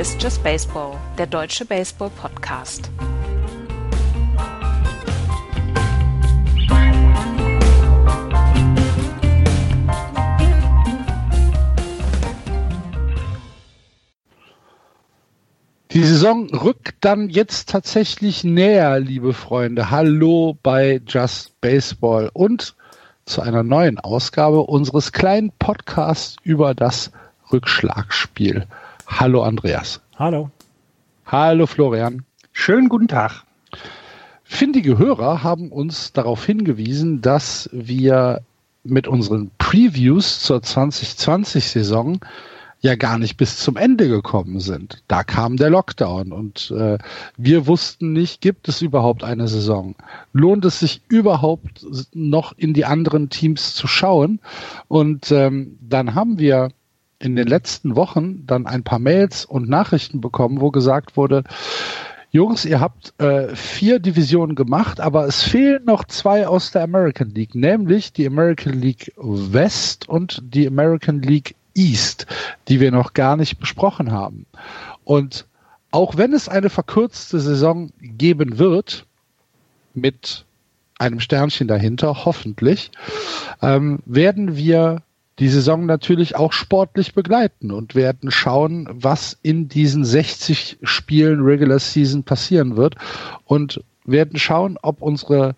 Ist Just Baseball, der deutsche Baseball-Podcast. Die Saison rückt dann jetzt tatsächlich näher, liebe Freunde. Hallo bei Just Baseball und zu einer neuen Ausgabe unseres kleinen Podcasts über das Rückschlagspiel. Hallo Andreas. Hallo. Hallo Florian. Schönen guten Tag. Findige Hörer haben uns darauf hingewiesen, dass wir mit unseren Previews zur 2020-Saison ja gar nicht bis zum Ende gekommen sind. Da kam der Lockdown und äh, wir wussten nicht, gibt es überhaupt eine Saison? Lohnt es sich überhaupt noch in die anderen Teams zu schauen? Und ähm, dann haben wir in den letzten Wochen dann ein paar Mails und Nachrichten bekommen, wo gesagt wurde, Jungs, ihr habt äh, vier Divisionen gemacht, aber es fehlen noch zwei aus der American League, nämlich die American League West und die American League East, die wir noch gar nicht besprochen haben. Und auch wenn es eine verkürzte Saison geben wird, mit einem Sternchen dahinter, hoffentlich, ähm, werden wir die Saison natürlich auch sportlich begleiten und werden schauen, was in diesen 60 Spielen Regular Season passieren wird und werden schauen, ob unsere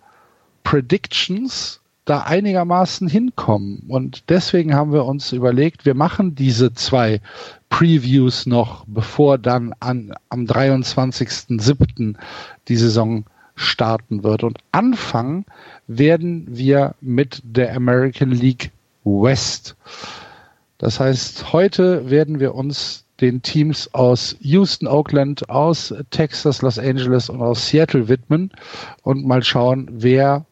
Predictions da einigermaßen hinkommen. Und deswegen haben wir uns überlegt, wir machen diese zwei Previews noch, bevor dann an, am 23.07. die Saison starten wird. Und anfangen werden wir mit der American League West. Das heißt, heute werden wir uns den Teams aus Houston, Oakland, aus Texas, Los Angeles und aus Seattle widmen und mal schauen, wer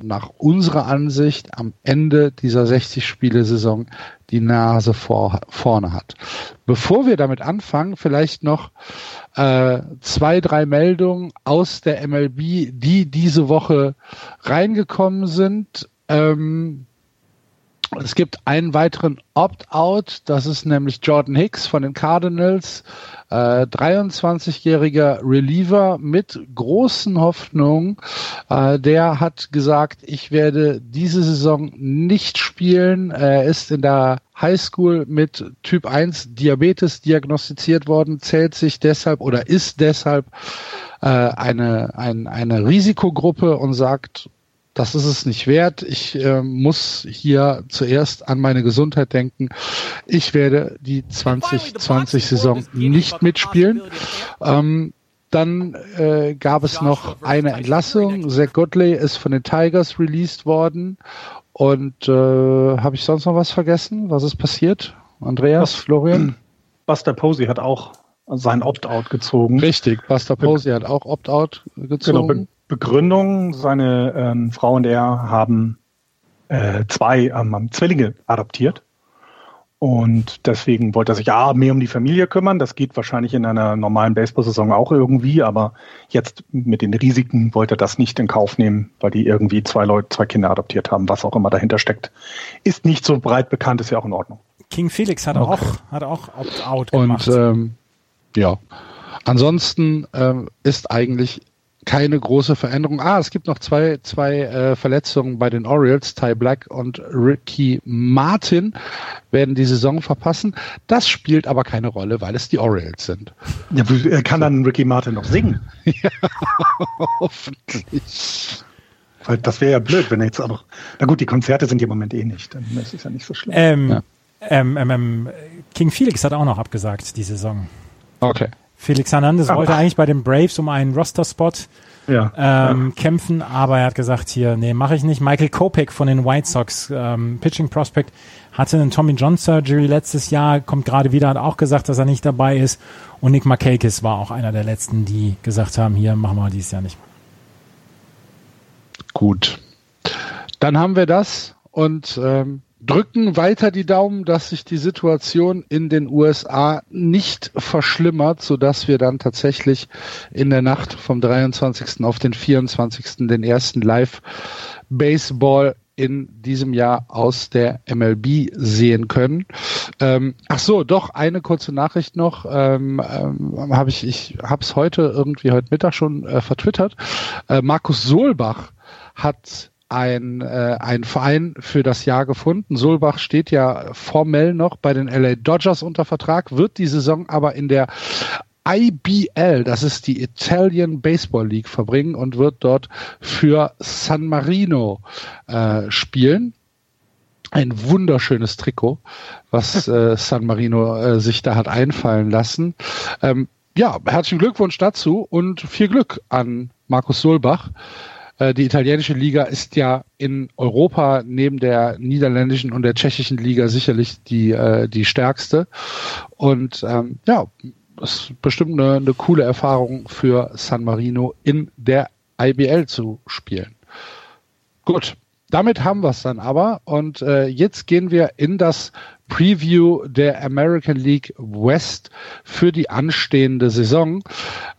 nach unserer Ansicht am Ende dieser 60-Spiele-Saison die Nase vor, vorne hat. Bevor wir damit anfangen, vielleicht noch äh, zwei, drei Meldungen aus der MLB, die diese Woche reingekommen sind. Ähm, es gibt einen weiteren Opt-out, das ist nämlich Jordan Hicks von den Cardinals, äh, 23-jähriger Reliever mit großen Hoffnungen. Äh, der hat gesagt, ich werde diese Saison nicht spielen. Er ist in der Highschool mit Typ 1 Diabetes diagnostiziert worden, zählt sich deshalb oder ist deshalb äh, eine, ein, eine Risikogruppe und sagt, das ist es nicht wert. Ich äh, muss hier zuerst an meine Gesundheit denken. Ich werde die 2020-Saison nicht mitspielen. Ähm, dann äh, gab es noch eine Entlassung. Zach Godley ist von den Tigers released worden. Und äh, habe ich sonst noch was vergessen? Was ist passiert? Andreas, Florian? Buster Posey hat auch sein Opt-out gezogen. Richtig, Buster Posey hat auch Opt-out gezogen. Genau, Begründung, seine ähm, Frau und er haben äh, zwei ähm, Zwillinge adoptiert. Und deswegen wollte er sich A, mehr um die Familie kümmern. Das geht wahrscheinlich in einer normalen Baseball-Saison auch irgendwie, aber jetzt mit den Risiken wollte er das nicht in Kauf nehmen, weil die irgendwie zwei Leute, zwei Kinder adoptiert haben, was auch immer dahinter steckt. Ist nicht so breit bekannt, ist ja auch in Ordnung. King Felix hat okay. auch, hat auch Opt-out gemacht. Und ähm, ja, ansonsten ähm, ist eigentlich keine große Veränderung. Ah, es gibt noch zwei, zwei äh, Verletzungen bei den Orioles. Ty Black und Ricky Martin werden die Saison verpassen. Das spielt aber keine Rolle, weil es die Orioles sind. Ja, kann dann Ricky Martin noch singen? ja, hoffentlich. Weil das wäre ja blöd, wenn er jetzt auch noch. Na gut, die Konzerte sind im Moment eh nicht. Dann ist es ja nicht so schlimm. Ähm, ja. ähm, ähm, ähm King Felix hat auch noch abgesagt, die Saison. Okay. Felix Hernandez wollte eigentlich bei den Braves um einen Roster-Spot ja, ähm, ja. kämpfen, aber er hat gesagt, hier, nee, mache ich nicht. Michael Kopek von den White Sox, ähm, Pitching Prospect, hatte einen Tommy John Surgery letztes Jahr, kommt gerade wieder, hat auch gesagt, dass er nicht dabei ist. Und Nick Markakis war auch einer der letzten, die gesagt haben, hier, machen wir dieses Jahr nicht. Gut. Dann haben wir das und ähm, drücken weiter die Daumen, dass sich die Situation in den USA nicht verschlimmert, so dass wir dann tatsächlich in der Nacht vom 23. auf den 24. den ersten Live Baseball in diesem Jahr aus der MLB sehen können. Ähm, ach so, doch eine kurze Nachricht noch. Ähm, ähm, habe ich, ich habe es heute irgendwie heute Mittag schon äh, vertwittert. Äh, Markus Solbach hat ein, äh, ein Verein für das Jahr gefunden. Solbach steht ja formell noch bei den LA Dodgers unter Vertrag, wird die Saison aber in der IBL, das ist die Italian Baseball League, verbringen und wird dort für San Marino äh, spielen. Ein wunderschönes Trikot, was äh, San Marino äh, sich da hat einfallen lassen. Ähm, ja, herzlichen Glückwunsch dazu und viel Glück an Markus Solbach. Äh, die italienische Liga ist ja in Europa neben der niederländischen und der tschechischen Liga sicherlich die, äh, die stärkste. Und ähm, ja, ist bestimmt eine, eine coole Erfahrung für San Marino in der IBL zu spielen. Gut, damit haben wir es dann aber. Und äh, jetzt gehen wir in das Preview der American League West für die anstehende Saison.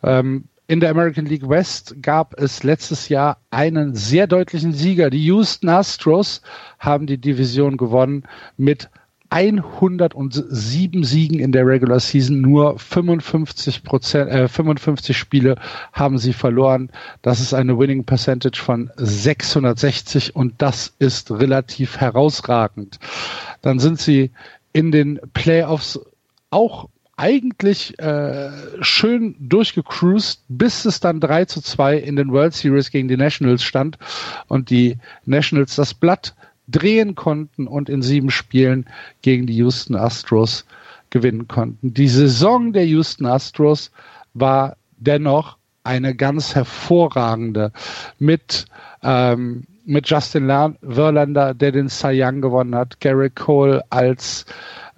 Ähm, in der American League West gab es letztes Jahr einen sehr deutlichen Sieger. Die Houston Astros haben die Division gewonnen mit 107 Siegen in der Regular Season, nur 55 Prozent, äh, 55 Spiele haben sie verloren. Das ist eine Winning Percentage von 660 und das ist relativ herausragend. Dann sind sie in den Playoffs auch eigentlich äh, schön durchgecruised, bis es dann 3 zu 2 in den World Series gegen die Nationals stand und die Nationals das Blatt drehen konnten und in sieben Spielen gegen die Houston Astros gewinnen konnten. Die Saison der Houston Astros war dennoch eine ganz hervorragende mit ähm, mit Justin Verlander, der den Cy Young gewonnen hat, Garrett Cole als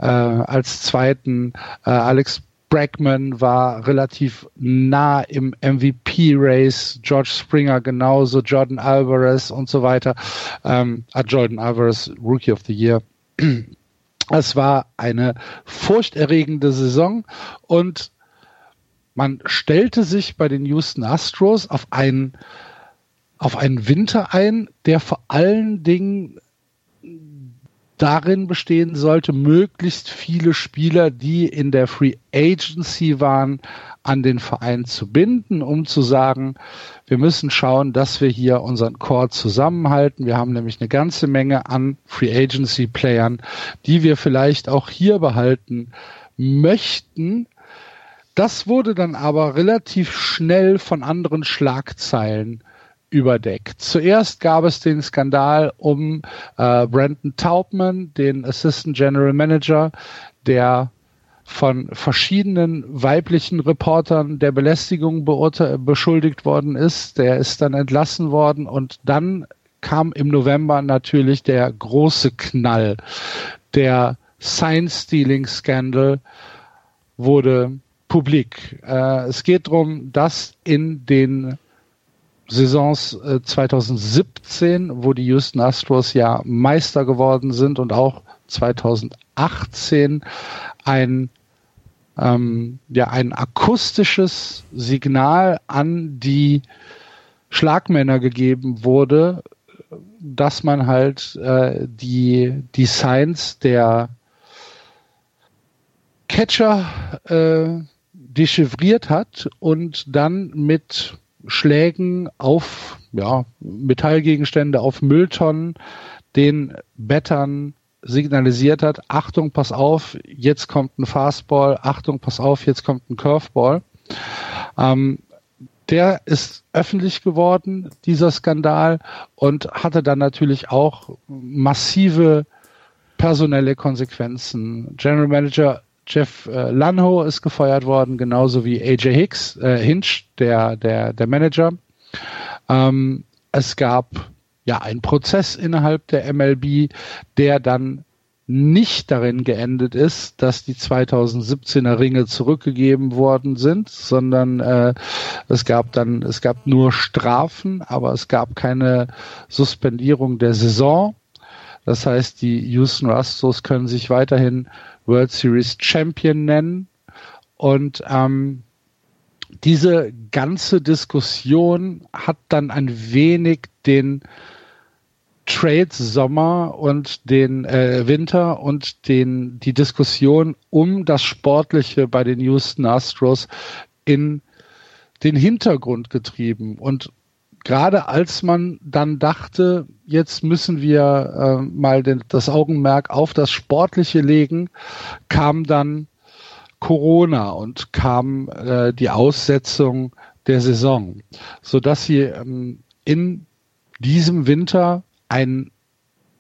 äh, als zweiten, äh, Alex Bregman war relativ nah im MVP-Race, George Springer genauso, Jordan Alvarez und so weiter. Ähm, äh, Jordan Alvarez, Rookie of the Year. Es war eine furchterregende Saison und man stellte sich bei den Houston Astros auf einen, auf einen Winter ein, der vor allen Dingen darin bestehen sollte, möglichst viele Spieler, die in der Free Agency waren, an den Verein zu binden, um zu sagen, wir müssen schauen, dass wir hier unseren Core zusammenhalten. Wir haben nämlich eine ganze Menge an Free Agency Playern, die wir vielleicht auch hier behalten möchten. Das wurde dann aber relativ schnell von anderen Schlagzeilen überdeckt. Zuerst gab es den Skandal um äh, Brandon Taubman, den Assistant General Manager, der von verschiedenen weiblichen Reportern der Belästigung beschuldigt worden ist. Der ist dann entlassen worden und dann kam im November natürlich der große Knall. Der Sign-Stealing-Scandal wurde publik. Äh, es geht darum, dass in den Saisons äh, 2017, wo die Houston Astros ja Meister geworden sind und auch 2018 ein ähm, ja ein akustisches Signal an die Schlagmänner gegeben wurde, dass man halt äh, die die Signs der Catcher äh, dechiffriert hat und dann mit Schlägen auf ja, Metallgegenstände, auf Mülltonnen den Bettern signalisiert hat, Achtung, pass auf, jetzt kommt ein Fastball, Achtung, pass auf, jetzt kommt ein Curveball. Ähm, der ist öffentlich geworden, dieser Skandal, und hatte dann natürlich auch massive personelle Konsequenzen. General Manager Jeff äh, Lanho ist gefeuert worden, genauso wie AJ Hicks, äh, Hinch, der, der, der Manager. Ähm, es gab ja einen Prozess innerhalb der MLB, der dann nicht darin geendet ist, dass die 2017er Ringe zurückgegeben worden sind, sondern äh, es gab dann, es gab nur Strafen, aber es gab keine Suspendierung der Saison. Das heißt, die Houston Astros können sich weiterhin World Series Champion nennen. Und ähm, diese ganze Diskussion hat dann ein wenig den Trades Sommer und den äh, Winter und den die Diskussion um das Sportliche bei den Houston Astros in den Hintergrund getrieben und gerade als man dann dachte, jetzt müssen wir äh, mal den, das Augenmerk auf das Sportliche legen, kam dann Corona und kam äh, die Aussetzung der Saison, so dass sie ähm, in diesem Winter einen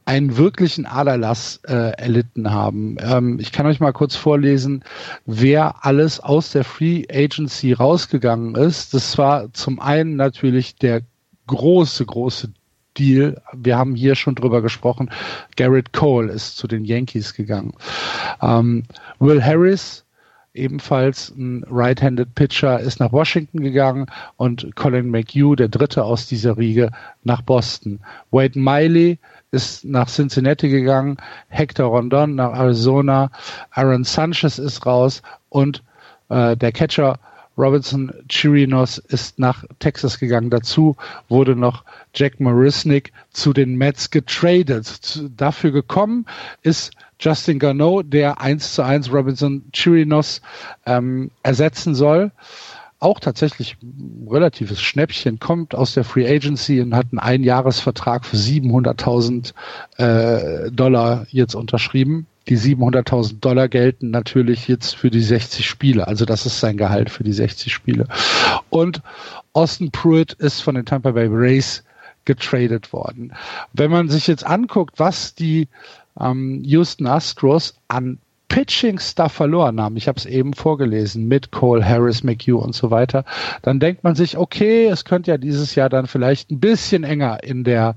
einen wirklichen Aderlass äh, erlitten haben. Ähm, ich kann euch mal kurz vorlesen, wer alles aus der Free Agency rausgegangen ist. Das war zum einen natürlich der große, große Deal. Wir haben hier schon drüber gesprochen. Garrett Cole ist zu den Yankees gegangen. Ähm, Will Harris, ebenfalls ein Right-Handed Pitcher, ist nach Washington gegangen und Colin McHugh, der dritte aus dieser Riege, nach Boston. Wade Miley ist nach Cincinnati gegangen, Hector Rondon nach Arizona, Aaron Sanchez ist raus und äh, der Catcher Robinson Chirinos ist nach Texas gegangen. Dazu wurde noch Jack Marisnik zu den Mets getradet. Dafür gekommen ist Justin Garneau, der 1 zu 1 Robinson Chirinos ähm, ersetzen soll. Auch tatsächlich relatives Schnäppchen, kommt aus der Free Agency und hat einen Einjahresvertrag für 700.000 äh, Dollar jetzt unterschrieben die 700.000 Dollar gelten natürlich jetzt für die 60 Spiele. Also das ist sein Gehalt für die 60 Spiele. Und Austin Pruitt ist von den Tampa Bay Rays getradet worden. Wenn man sich jetzt anguckt, was die ähm, Houston Astros an Pitching Stuff verloren haben, ich habe es eben vorgelesen, mit Cole, Harris, McHugh und so weiter, dann denkt man sich, okay, es könnte ja dieses Jahr dann vielleicht ein bisschen enger in der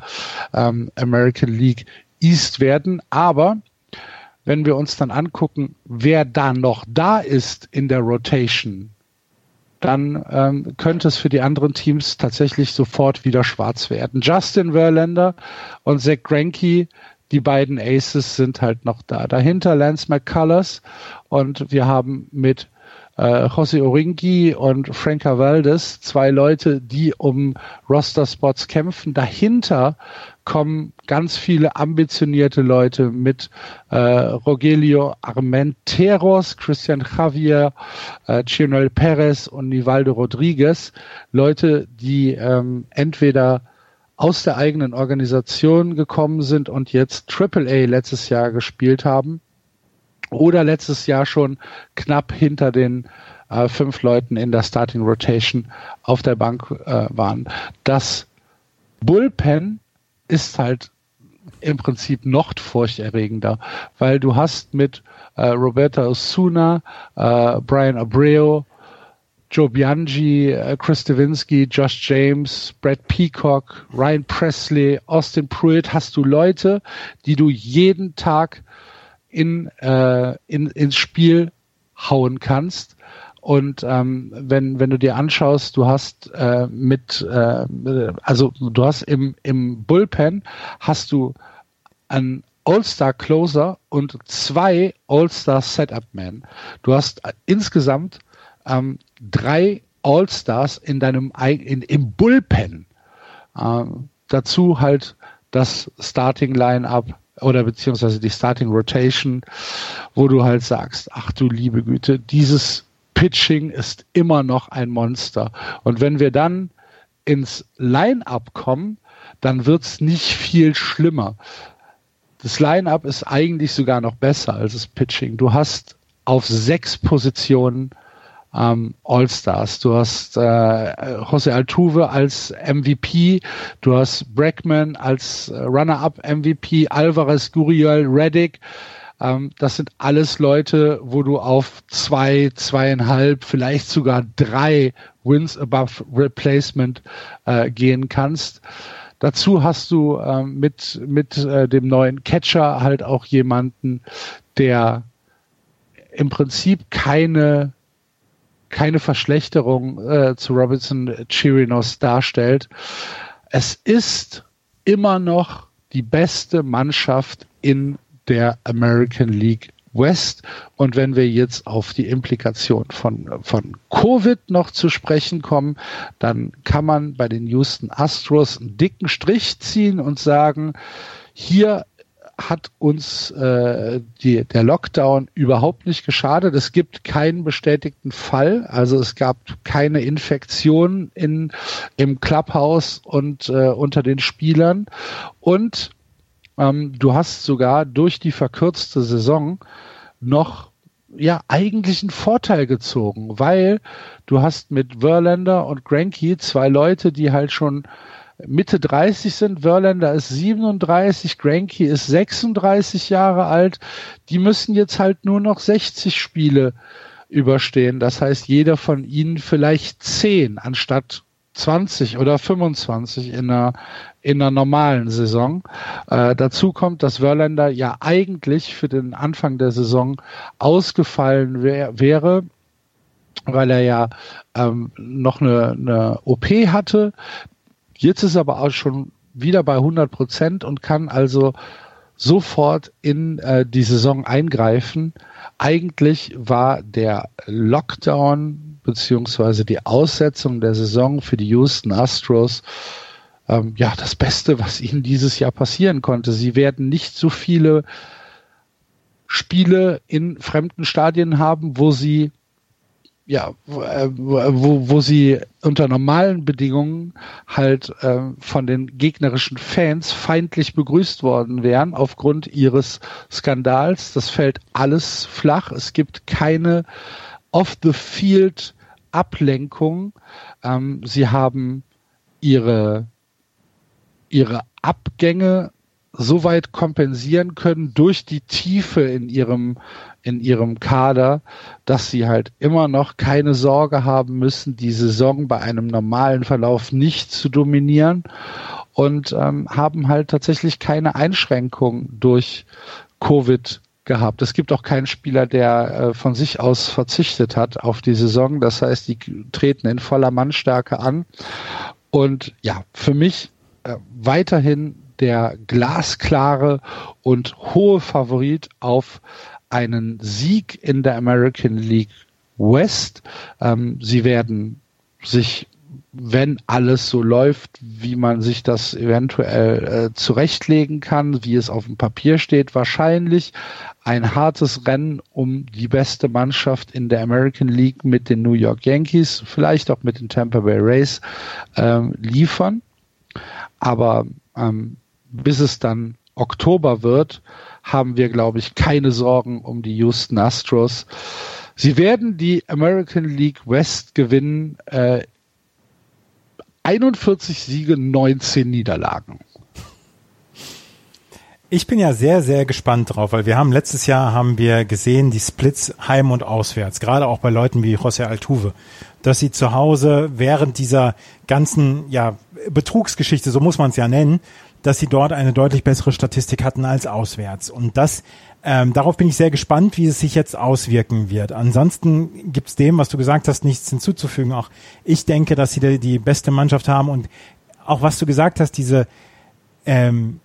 ähm, American League East werden, aber wenn wir uns dann angucken, wer da noch da ist in der Rotation, dann ähm, könnte es für die anderen Teams tatsächlich sofort wieder schwarz werden. Justin Verlander und Zach Greinke, die beiden Aces sind halt noch da. Dahinter Lance McCullers und wir haben mit äh, José Oringi und Frank Valdez, zwei Leute, die um Roster-Spots kämpfen. Dahinter kommen ganz viele ambitionierte Leute mit äh, Rogelio Armenteros, Christian Javier, äh, Chionel Perez und Nivaldo Rodriguez. Leute, die ähm, entweder aus der eigenen Organisation gekommen sind und jetzt AAA letztes Jahr gespielt haben oder letztes Jahr schon knapp hinter den äh, fünf Leuten in der Starting Rotation auf der Bank äh, waren. Das Bullpen ist halt im Prinzip noch furchterregender, weil du hast mit äh, Roberta Osuna, äh, Brian Abreu, Joe Bianchi, äh, Chris Stavinsky, Josh James, Brad Peacock, Ryan Presley, Austin Pruitt, hast du Leute, die du jeden Tag in, äh, in, ins Spiel hauen kannst und ähm, wenn, wenn du dir anschaust, du hast äh, mit, äh, also du hast im, im Bullpen hast du einen All-Star Closer und zwei All-Star Setup Men. Du hast insgesamt ähm, drei All-Stars in deinem in, im Bullpen. Ähm, dazu halt das Starting Line-up oder beziehungsweise die Starting Rotation, wo du halt sagst, ach du liebe Güte, dieses Pitching ist immer noch ein Monster. Und wenn wir dann ins Line-up kommen, dann wird's nicht viel schlimmer. Das Line-up ist eigentlich sogar noch besser als das Pitching. Du hast auf sechs Positionen ähm, All-Stars. Du hast äh, Jose Altuve als MVP, du hast Brackman als äh, Runner-up MVP, Alvarez, Guriel, Reddick. Ähm, das sind alles Leute, wo du auf zwei, zweieinhalb, vielleicht sogar drei Wins above Replacement äh, gehen kannst. Dazu hast du ähm, mit, mit äh, dem neuen Catcher halt auch jemanden, der im Prinzip keine, keine Verschlechterung äh, zu Robinson Chirinos darstellt. Es ist immer noch die beste Mannschaft in der American League West. Und wenn wir jetzt auf die Implikation von, von Covid noch zu sprechen kommen, dann kann man bei den Houston Astros einen dicken Strich ziehen und sagen, hier hat uns äh, die, der Lockdown überhaupt nicht geschadet. Es gibt keinen bestätigten Fall. Also es gab keine Infektion in, im Clubhouse und äh, unter den Spielern. Und ähm, du hast sogar durch die verkürzte Saison noch ja eigentlich einen Vorteil gezogen, weil du hast mit Verlander und Granky zwei Leute, die halt schon Mitte 30 sind. Verlander ist 37, Granky ist 36 Jahre alt. Die müssen jetzt halt nur noch 60 Spiele überstehen. Das heißt, jeder von ihnen vielleicht 10 anstatt 20 oder 25 in einer, in einer normalen Saison. Äh, dazu kommt, dass Verlander ja eigentlich für den Anfang der Saison ausgefallen wär, wäre, weil er ja ähm, noch eine, eine OP hatte. Jetzt ist er aber auch schon wieder bei 100 Prozent und kann also sofort in äh, die Saison eingreifen. Eigentlich war der Lockdown beziehungsweise die Aussetzung der Saison für die Houston Astros ähm, ja das Beste, was ihnen dieses Jahr passieren konnte. Sie werden nicht so viele Spiele in fremden Stadien haben, wo sie ja, äh, wo, wo sie unter normalen Bedingungen halt äh, von den gegnerischen Fans feindlich begrüßt worden wären aufgrund ihres Skandals. Das fällt alles flach. Es gibt keine off-the-field Ablenkung. Ähm, sie haben ihre ihre Abgänge so weit kompensieren können durch die Tiefe in ihrem in ihrem Kader, dass sie halt immer noch keine Sorge haben müssen, die Saison bei einem normalen Verlauf nicht zu dominieren und ähm, haben halt tatsächlich keine Einschränkung durch Covid gehabt. Es gibt auch keinen Spieler, der äh, von sich aus verzichtet hat auf die Saison. Das heißt, die treten in voller Mannstärke an. Und ja, für mich äh, weiterhin der glasklare und hohe Favorit auf einen Sieg in der American League West. Ähm, sie werden sich, wenn alles so läuft, wie man sich das eventuell äh, zurechtlegen kann, wie es auf dem Papier steht, wahrscheinlich ein hartes Rennen um die beste Mannschaft in der American League mit den New York Yankees, vielleicht auch mit den Tampa Bay Rays ähm, liefern. Aber ähm, bis es dann Oktober wird, haben wir, glaube ich, keine Sorgen um die Houston Astros. Sie werden die American League West gewinnen. Äh, 41 Siege, 19 Niederlagen. Ich bin ja sehr, sehr gespannt drauf, weil wir haben letztes Jahr haben wir gesehen, die Splits heim und auswärts, gerade auch bei Leuten wie José Altuve, dass sie zu Hause während dieser ganzen ja, Betrugsgeschichte, so muss man es ja nennen, dass sie dort eine deutlich bessere Statistik hatten als auswärts. Und das, ähm, darauf bin ich sehr gespannt, wie es sich jetzt auswirken wird. Ansonsten gibt's dem, was du gesagt hast, nichts hinzuzufügen. Auch ich denke, dass sie die, die beste Mannschaft haben und auch was du gesagt hast, diese ähm,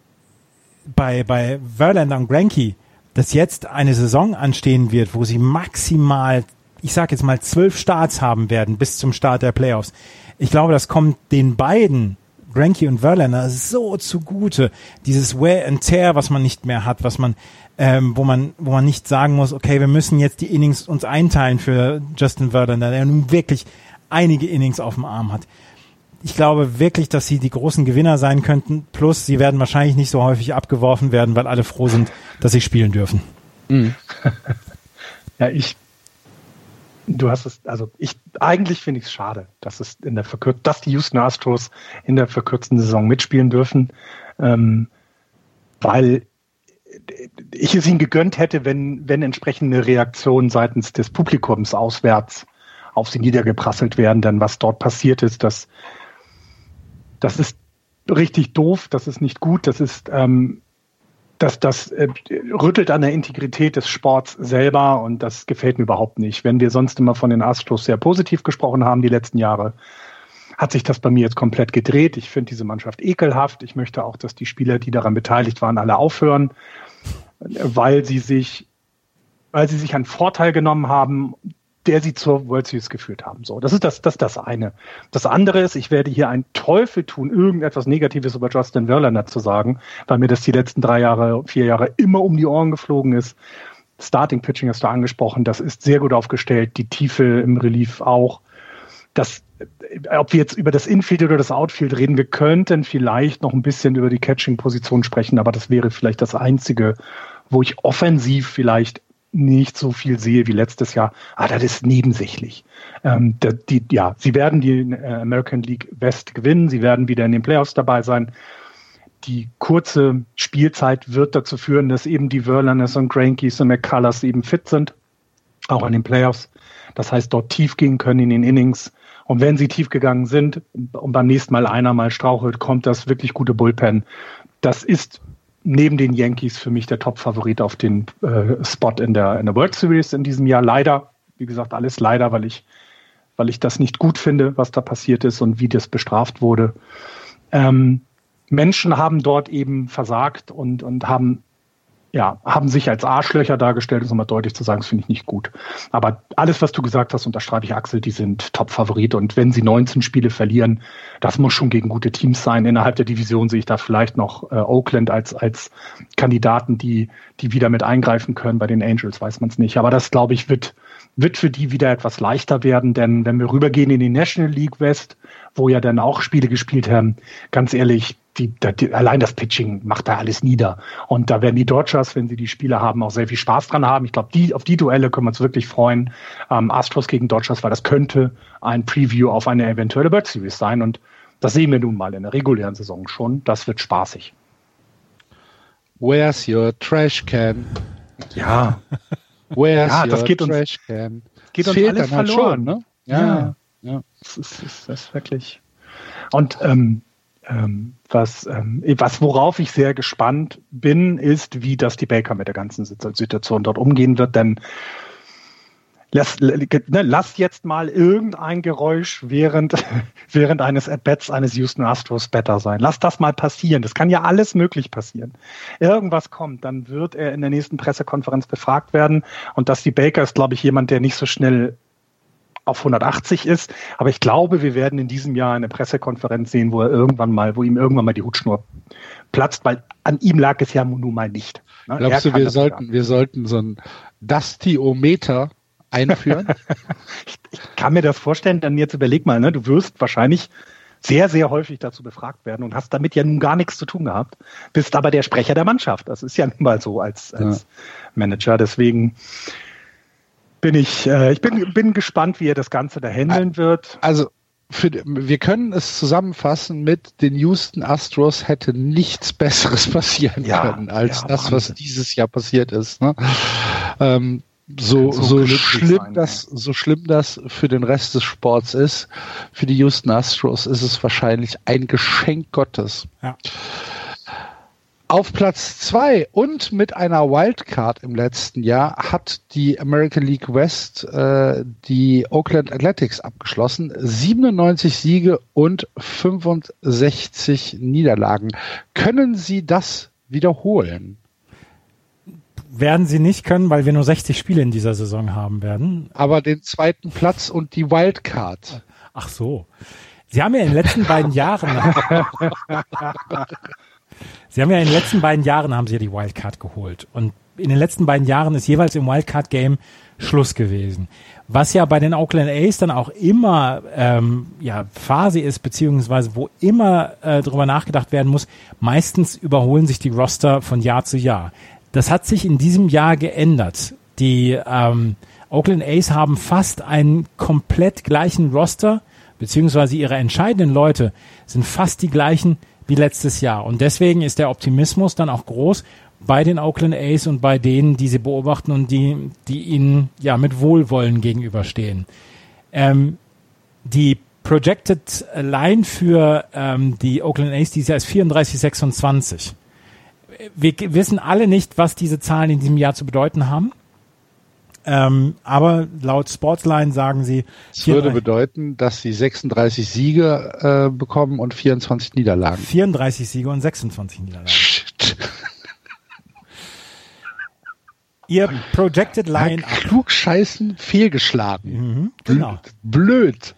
bei bei Verlander und Granky, dass jetzt eine Saison anstehen wird, wo sie maximal, ich sag jetzt mal zwölf Starts haben werden bis zum Start der Playoffs. Ich glaube, das kommt den beiden Granky und Verlander so zugute. Dieses Wear and Tear, was man nicht mehr hat, was man, ähm, wo man, wo man nicht sagen muss, okay, wir müssen jetzt die Innings uns einteilen für Justin Verlander, der nun wirklich einige Innings auf dem Arm hat. Ich glaube wirklich, dass sie die großen Gewinner sein könnten. Plus, sie werden wahrscheinlich nicht so häufig abgeworfen werden, weil alle froh sind, dass sie spielen dürfen. Mhm. ja, ich Du hast es, also ich eigentlich finde ich es schade, dass es in der verkür dass die Houston Astros in der verkürzten Saison mitspielen dürfen, ähm, weil ich es ihnen gegönnt hätte, wenn, wenn entsprechende Reaktionen seitens des Publikums auswärts auf sie niedergeprasselt werden, denn was dort passiert ist, das, das ist richtig doof, das ist nicht gut, das ist ähm, das, das äh, rüttelt an der Integrität des Sports selber und das gefällt mir überhaupt nicht. Wenn wir sonst immer von den Astros sehr positiv gesprochen haben die letzten Jahre, hat sich das bei mir jetzt komplett gedreht. Ich finde diese Mannschaft ekelhaft. Ich möchte auch, dass die Spieler, die daran beteiligt waren, alle aufhören, weil sie sich weil sie sich einen Vorteil genommen haben, der sie zur World Series geführt haben. So, das ist das, das, das eine. Das andere ist, ich werde hier einen Teufel tun, irgendetwas Negatives über Justin Verlander zu sagen, weil mir das die letzten drei Jahre, vier Jahre immer um die Ohren geflogen ist. Starting Pitching hast du angesprochen, das ist sehr gut aufgestellt, die Tiefe im Relief auch. Das, ob wir jetzt über das Infield oder das Outfield reden, wir könnten vielleicht noch ein bisschen über die Catching-Position sprechen, aber das wäre vielleicht das Einzige, wo ich offensiv vielleicht nicht so viel sehe wie letztes Jahr. Ah, das ist nebensächlich. Ähm, die, ja, sie werden die äh, American League West gewinnen, sie werden wieder in den Playoffs dabei sein. Die kurze Spielzeit wird dazu führen, dass eben die Verlanders und Grankies und McCullers eben fit sind, auch in den Playoffs. Das heißt, dort tief gehen können in den Innings. Und wenn sie tief gegangen sind und beim nächsten Mal einer mal strauchelt, kommt das wirklich gute Bullpen. Das ist neben den Yankees für mich der Top-Favorit auf den äh, Spot in der, in der World Series in diesem Jahr. Leider, wie gesagt, alles leider, weil ich, weil ich das nicht gut finde, was da passiert ist und wie das bestraft wurde. Ähm, Menschen haben dort eben versagt und, und haben ja, haben sich als Arschlöcher dargestellt, ist nochmal deutlich zu sagen, das finde ich nicht gut. Aber alles, was du gesagt hast, unterschreibe ich Axel, die sind Top-Favorit. Und wenn sie 19 Spiele verlieren, das muss schon gegen gute Teams sein. Innerhalb der Division sehe ich da vielleicht noch äh, Oakland als, als Kandidaten, die, die wieder mit eingreifen können. Bei den Angels weiß man es nicht. Aber das, glaube ich, wird, wird für die wieder etwas leichter werden. Denn wenn wir rübergehen in die National League West, wo ja dann auch Spiele gespielt haben, ganz ehrlich, die, die, allein das Pitching macht da alles nieder. Und da werden die Dodgers, wenn sie die Spiele haben, auch sehr viel Spaß dran haben. Ich glaube, die, auf die Duelle können wir uns wirklich freuen. Ähm, Astros gegen Dodgers, weil das könnte ein Preview auf eine eventuelle World Series sein. Und das sehen wir nun mal in der regulären Saison schon. Das wird spaßig. Where's your trash can? Ja. Where's ja, das your geht trash uns, can? Geht uns alles verloren, halt schon, ne? Ja. ja. ja. Das, ist, das ist wirklich. Und ähm, was, ähm, was worauf ich sehr gespannt bin, ist, wie das die Baker mit der ganzen Situation dort umgehen wird, denn lass, ne, lass jetzt mal irgendein Geräusch während, während eines At-Bats eines Houston Astros better sein. Lass das mal passieren. Das kann ja alles möglich passieren. Irgendwas kommt, dann wird er in der nächsten Pressekonferenz befragt werden und die Baker ist, glaube ich, jemand, der nicht so schnell auf 180 ist. Aber ich glaube, wir werden in diesem Jahr eine Pressekonferenz sehen, wo er irgendwann mal, wo ihm irgendwann mal die Hutschnur platzt, weil an ihm lag es ja nun mal nicht. Ne? Glaubst du, wir sollten, wir sollten so ein Dustiometer einführen? ich, ich, kann mir das vorstellen, dann jetzt überleg mal, ne, du wirst wahrscheinlich sehr, sehr häufig dazu befragt werden und hast damit ja nun gar nichts zu tun gehabt, bist aber der Sprecher der Mannschaft. Das ist ja nun mal so als, als ja. Manager. Deswegen, bin ich, äh, ich bin, bin gespannt, wie er das Ganze da handeln wird. Also für, wir können es zusammenfassen mit den Houston Astros hätte nichts Besseres passieren ja, können als ja, das, was dieses Jahr passiert ist. Ne? Ähm, so, so, so schlimm sein, das, ja. so schlimm das für den Rest des Sports ist, für die Houston Astros ist es wahrscheinlich ein Geschenk Gottes. Ja. Auf Platz zwei und mit einer Wildcard im letzten Jahr hat die American League West äh, die Oakland Athletics abgeschlossen. 97 Siege und 65 Niederlagen. Können Sie das wiederholen? Werden sie nicht können, weil wir nur 60 Spiele in dieser Saison haben werden. Aber den zweiten Platz und die Wildcard. Ach so. Sie haben ja in den letzten beiden Jahren Sie haben ja in den letzten beiden Jahren haben Sie ja die Wildcard geholt. Und in den letzten beiden Jahren ist jeweils im Wildcard-Game Schluss gewesen. Was ja bei den Oakland A's dann auch immer ähm, ja, Phase ist, beziehungsweise wo immer äh, darüber nachgedacht werden muss, meistens überholen sich die Roster von Jahr zu Jahr. Das hat sich in diesem Jahr geändert. Die ähm, Oakland A's haben fast einen komplett gleichen Roster, beziehungsweise ihre entscheidenden Leute sind fast die gleichen wie letztes Jahr. Und deswegen ist der Optimismus dann auch groß bei den Oakland A's und bei denen, die sie beobachten und die, die ihnen ja mit Wohlwollen gegenüberstehen. Ähm, die Projected Line für ähm, die Oakland A's dieses Jahr ist 34,26. Wir wissen alle nicht, was diese Zahlen in diesem Jahr zu bedeuten haben. Ähm, aber laut Sportsline sagen sie. Das würde bedeuten, dass sie 36 Siege äh, bekommen und 24 Niederlagen. 34 Siege und 26 Niederlagen. Shit. Ihr Projected Line. Klugscheißen fehlgeschlagen. Mhm, genau. Blöd.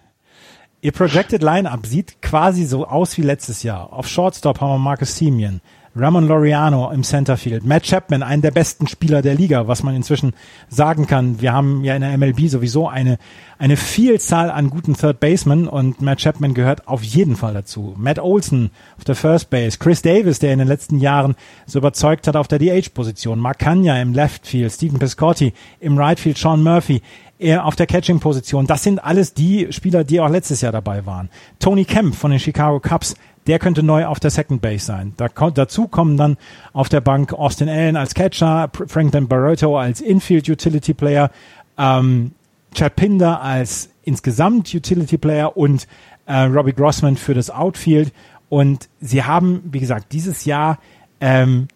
Ihr Projected Line-Up sieht quasi so aus wie letztes Jahr. Auf Shortstop haben wir Marcus Simeon, Ramon Laureano im Centerfield, Matt Chapman, einen der besten Spieler der Liga, was man inzwischen sagen kann. Wir haben ja in der MLB sowieso eine, eine Vielzahl an guten Third Basemen und Matt Chapman gehört auf jeden Fall dazu. Matt Olson auf der First Base, Chris Davis, der in den letzten Jahren so überzeugt hat auf der DH-Position, Mark Kanya im Left Field, Stephen Piscotti im Right Field, Sean Murphy auf der Catching-Position. Das sind alles die Spieler, die auch letztes Jahr dabei waren. Tony Kemp von den Chicago Cubs, der könnte neu auf der Second Base sein. Da, dazu kommen dann auf der Bank Austin Allen als Catcher, Franklin Barreto als Infield Utility Player, ähm, Chad Pinder als insgesamt Utility Player und äh, Robbie Grossman für das Outfield. Und sie haben, wie gesagt, dieses Jahr ähm,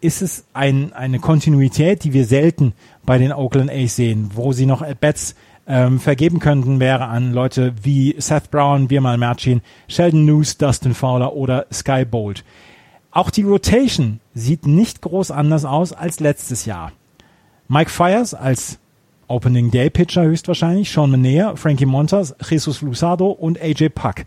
ist es ein, eine Kontinuität, die wir selten bei den Oakland A's sehen, wo sie noch At-Bats ähm, vergeben könnten, wäre an Leute wie Seth Brown, Birmal Merchin, Sheldon News, Dustin Fowler oder Sky Bolt. Auch die Rotation sieht nicht groß anders aus als letztes Jahr. Mike Fires als Opening Day Pitcher höchstwahrscheinlich, Sean Manea, Frankie Montas, Jesus Lusado und AJ Puck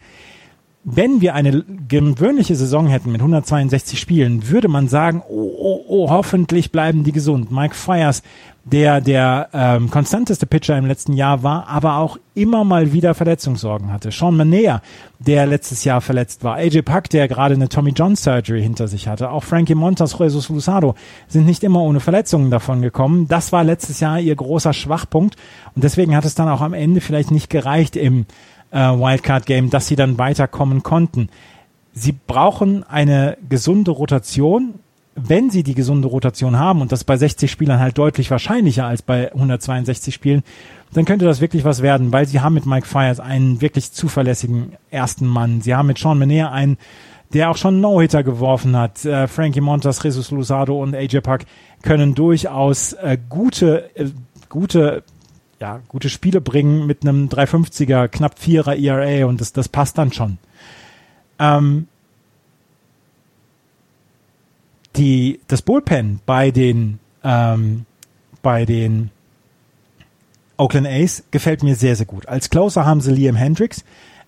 wenn wir eine gewöhnliche Saison hätten mit 162 Spielen, würde man sagen, oh, oh, oh, hoffentlich bleiben die gesund. Mike Fires, der der ähm, konstanteste Pitcher im letzten Jahr war, aber auch immer mal wieder Verletzungssorgen hatte. Sean Manea, der letztes Jahr verletzt war. AJ Puck, der gerade eine Tommy John Surgery hinter sich hatte. Auch Frankie Montas, Jesus Lusado sind nicht immer ohne Verletzungen davon gekommen. Das war letztes Jahr ihr großer Schwachpunkt und deswegen hat es dann auch am Ende vielleicht nicht gereicht im äh, Wildcard-Game, dass sie dann weiterkommen konnten. Sie brauchen eine gesunde Rotation. Wenn sie die gesunde Rotation haben, und das bei 60 Spielern halt deutlich wahrscheinlicher als bei 162 Spielen, dann könnte das wirklich was werden, weil sie haben mit Mike Fires einen wirklich zuverlässigen ersten Mann. Sie haben mit Sean Menier einen, der auch schon No-Hitter geworfen hat. Äh, Frankie Montas, Jesus Lusado und AJ Puck können durchaus äh, gute, äh, gute ja, gute Spiele bringen mit einem 350er, knapp 4er ERA und das, das passt dann schon. Ähm, die, das Bullpen bei den, ähm, bei den Oakland A's gefällt mir sehr, sehr gut. Als Closer haben sie Liam Hendricks.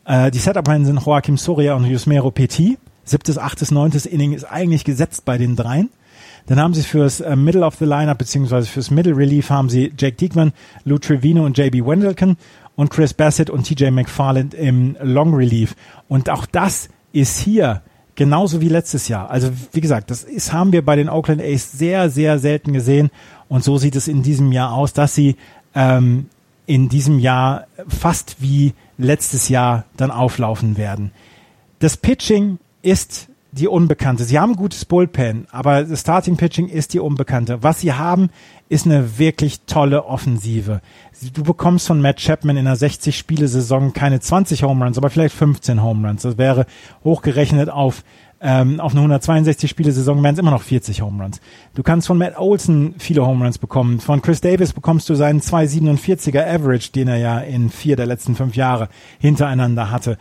Äh, die Setup-Reihen sind Joaquim Soria und Yusmero Petit. Siebtes, achtes, neuntes Inning ist eigentlich gesetzt bei den dreien. Dann haben sie fürs äh, Middle of the Lineup beziehungsweise fürs Middle Relief haben sie Jake Diekman, Lou Trevino und JB Wendelken und Chris Bassett und TJ McFarland im Long Relief. Und auch das ist hier genauso wie letztes Jahr. Also wie gesagt, das ist, haben wir bei den Oakland A's sehr, sehr selten gesehen. Und so sieht es in diesem Jahr aus, dass sie ähm, in diesem Jahr fast wie letztes Jahr dann auflaufen werden. Das Pitching ist die Unbekannte. Sie haben ein gutes Bullpen, aber das Starting Pitching ist die Unbekannte. Was sie haben, ist eine wirklich tolle Offensive. Du bekommst von Matt Chapman in einer 60-Spiele-Saison keine 20 Home Runs, aber vielleicht 15 Home Runs. Das wäre hochgerechnet auf ähm, auf eine 162-Spiele-Saison wären es immer noch 40 Home Runs. Du kannst von Matt Olson viele Home Runs bekommen. Von Chris Davis bekommst du seinen 247er Average, den er ja in vier der letzten fünf Jahre hintereinander hatte.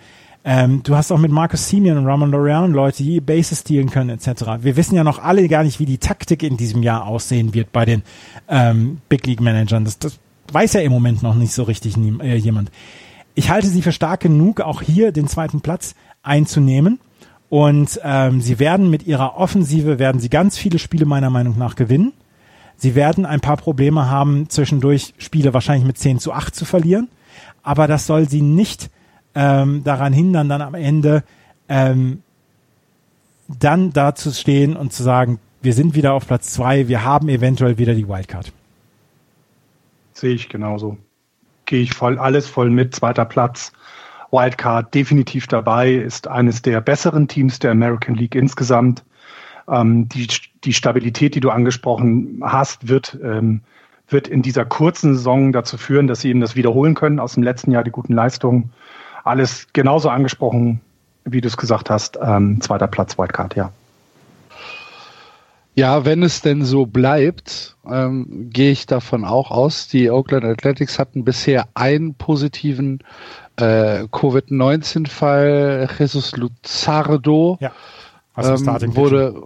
Ähm, du hast auch mit Marcus Simeon und Ramon Laureano Leute, die Bases stealen können etc. Wir wissen ja noch alle gar nicht, wie die Taktik in diesem Jahr aussehen wird bei den ähm, Big League Managern. Das, das weiß ja im Moment noch nicht so richtig nie, äh, jemand. Ich halte sie für stark genug, auch hier den zweiten Platz einzunehmen. Und ähm, sie werden mit ihrer Offensive werden sie ganz viele Spiele meiner Meinung nach gewinnen. Sie werden ein paar Probleme haben, zwischendurch Spiele wahrscheinlich mit 10 zu 8 zu verlieren. Aber das soll sie nicht ähm, daran hindern, dann am Ende ähm, dann da zu stehen und zu sagen, wir sind wieder auf Platz zwei, wir haben eventuell wieder die Wildcard. Sehe ich genauso. Gehe ich voll, alles voll mit, zweiter Platz. Wildcard definitiv dabei, ist eines der besseren Teams der American League insgesamt. Ähm, die, die Stabilität, die du angesprochen hast, wird, ähm, wird in dieser kurzen Saison dazu führen, dass sie eben das wiederholen können aus dem letzten Jahr, die guten Leistungen alles genauso angesprochen, wie du es gesagt hast. Ähm, zweiter Platz, Wildcard, ja. Ja, wenn es denn so bleibt, ähm, gehe ich davon auch aus. Die Oakland Athletics hatten bisher einen positiven äh, Covid-19-Fall. Jesus Luzardo ja, aus dem ähm, wurde,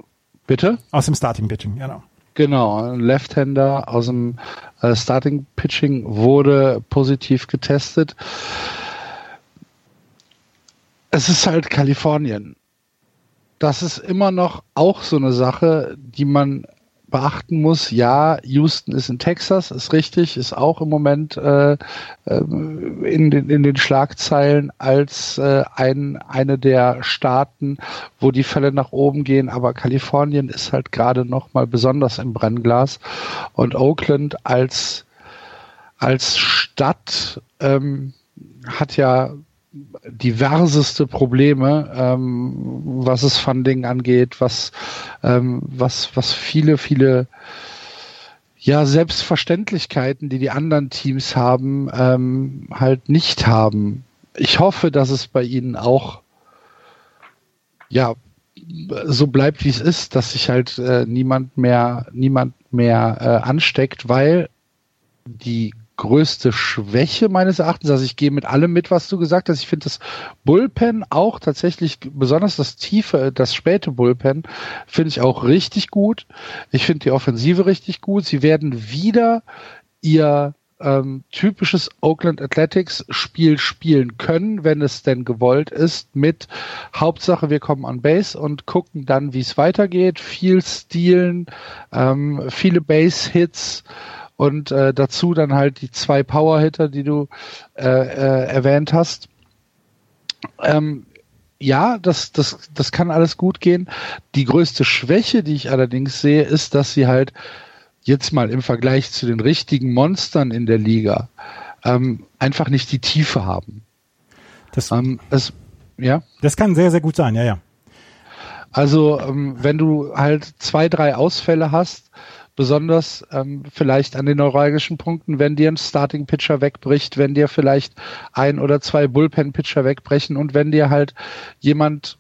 bitte? Aus dem Starting Pitching, genau. Genau, ein Left-Hander aus dem äh, Starting Pitching wurde positiv getestet. Es ist halt Kalifornien. Das ist immer noch auch so eine Sache, die man beachten muss, ja, Houston ist in Texas, ist richtig, ist auch im Moment äh, ähm, in, den, in den Schlagzeilen als äh, ein, eine der Staaten, wo die Fälle nach oben gehen, aber Kalifornien ist halt gerade noch mal besonders im Brennglas. Und Oakland als als Stadt ähm, hat ja diverseste Probleme, ähm, was es Funding angeht, was, ähm, was, was viele, viele ja, Selbstverständlichkeiten, die die anderen Teams haben, ähm, halt nicht haben. Ich hoffe, dass es bei ihnen auch ja so bleibt, wie es ist, dass sich halt äh, niemand mehr, niemand mehr äh, ansteckt, weil die größte Schwäche meines Erachtens. Also ich gehe mit allem mit, was du gesagt hast. Ich finde das Bullpen auch tatsächlich, besonders das tiefe, das späte Bullpen, finde ich auch richtig gut. Ich finde die Offensive richtig gut. Sie werden wieder ihr ähm, typisches Oakland Athletics Spiel spielen können, wenn es denn gewollt ist, mit Hauptsache wir kommen an Base und gucken dann, wie es weitergeht. Viel Stilen, ähm, viele Base Hits und äh, dazu dann halt die zwei Power-Hitter, die du äh, äh, erwähnt hast. Ähm, ja, das, das, das kann alles gut gehen. Die größte Schwäche, die ich allerdings sehe, ist, dass sie halt jetzt mal im Vergleich zu den richtigen Monstern in der Liga ähm, einfach nicht die Tiefe haben. Das, ähm, es, ja? das kann sehr, sehr gut sein, ja, ja. Also ähm, wenn du halt zwei, drei Ausfälle hast, besonders ähm, vielleicht an den neuralgischen Punkten, wenn dir ein Starting Pitcher wegbricht, wenn dir vielleicht ein oder zwei Bullpen Pitcher wegbrechen und wenn dir halt jemand,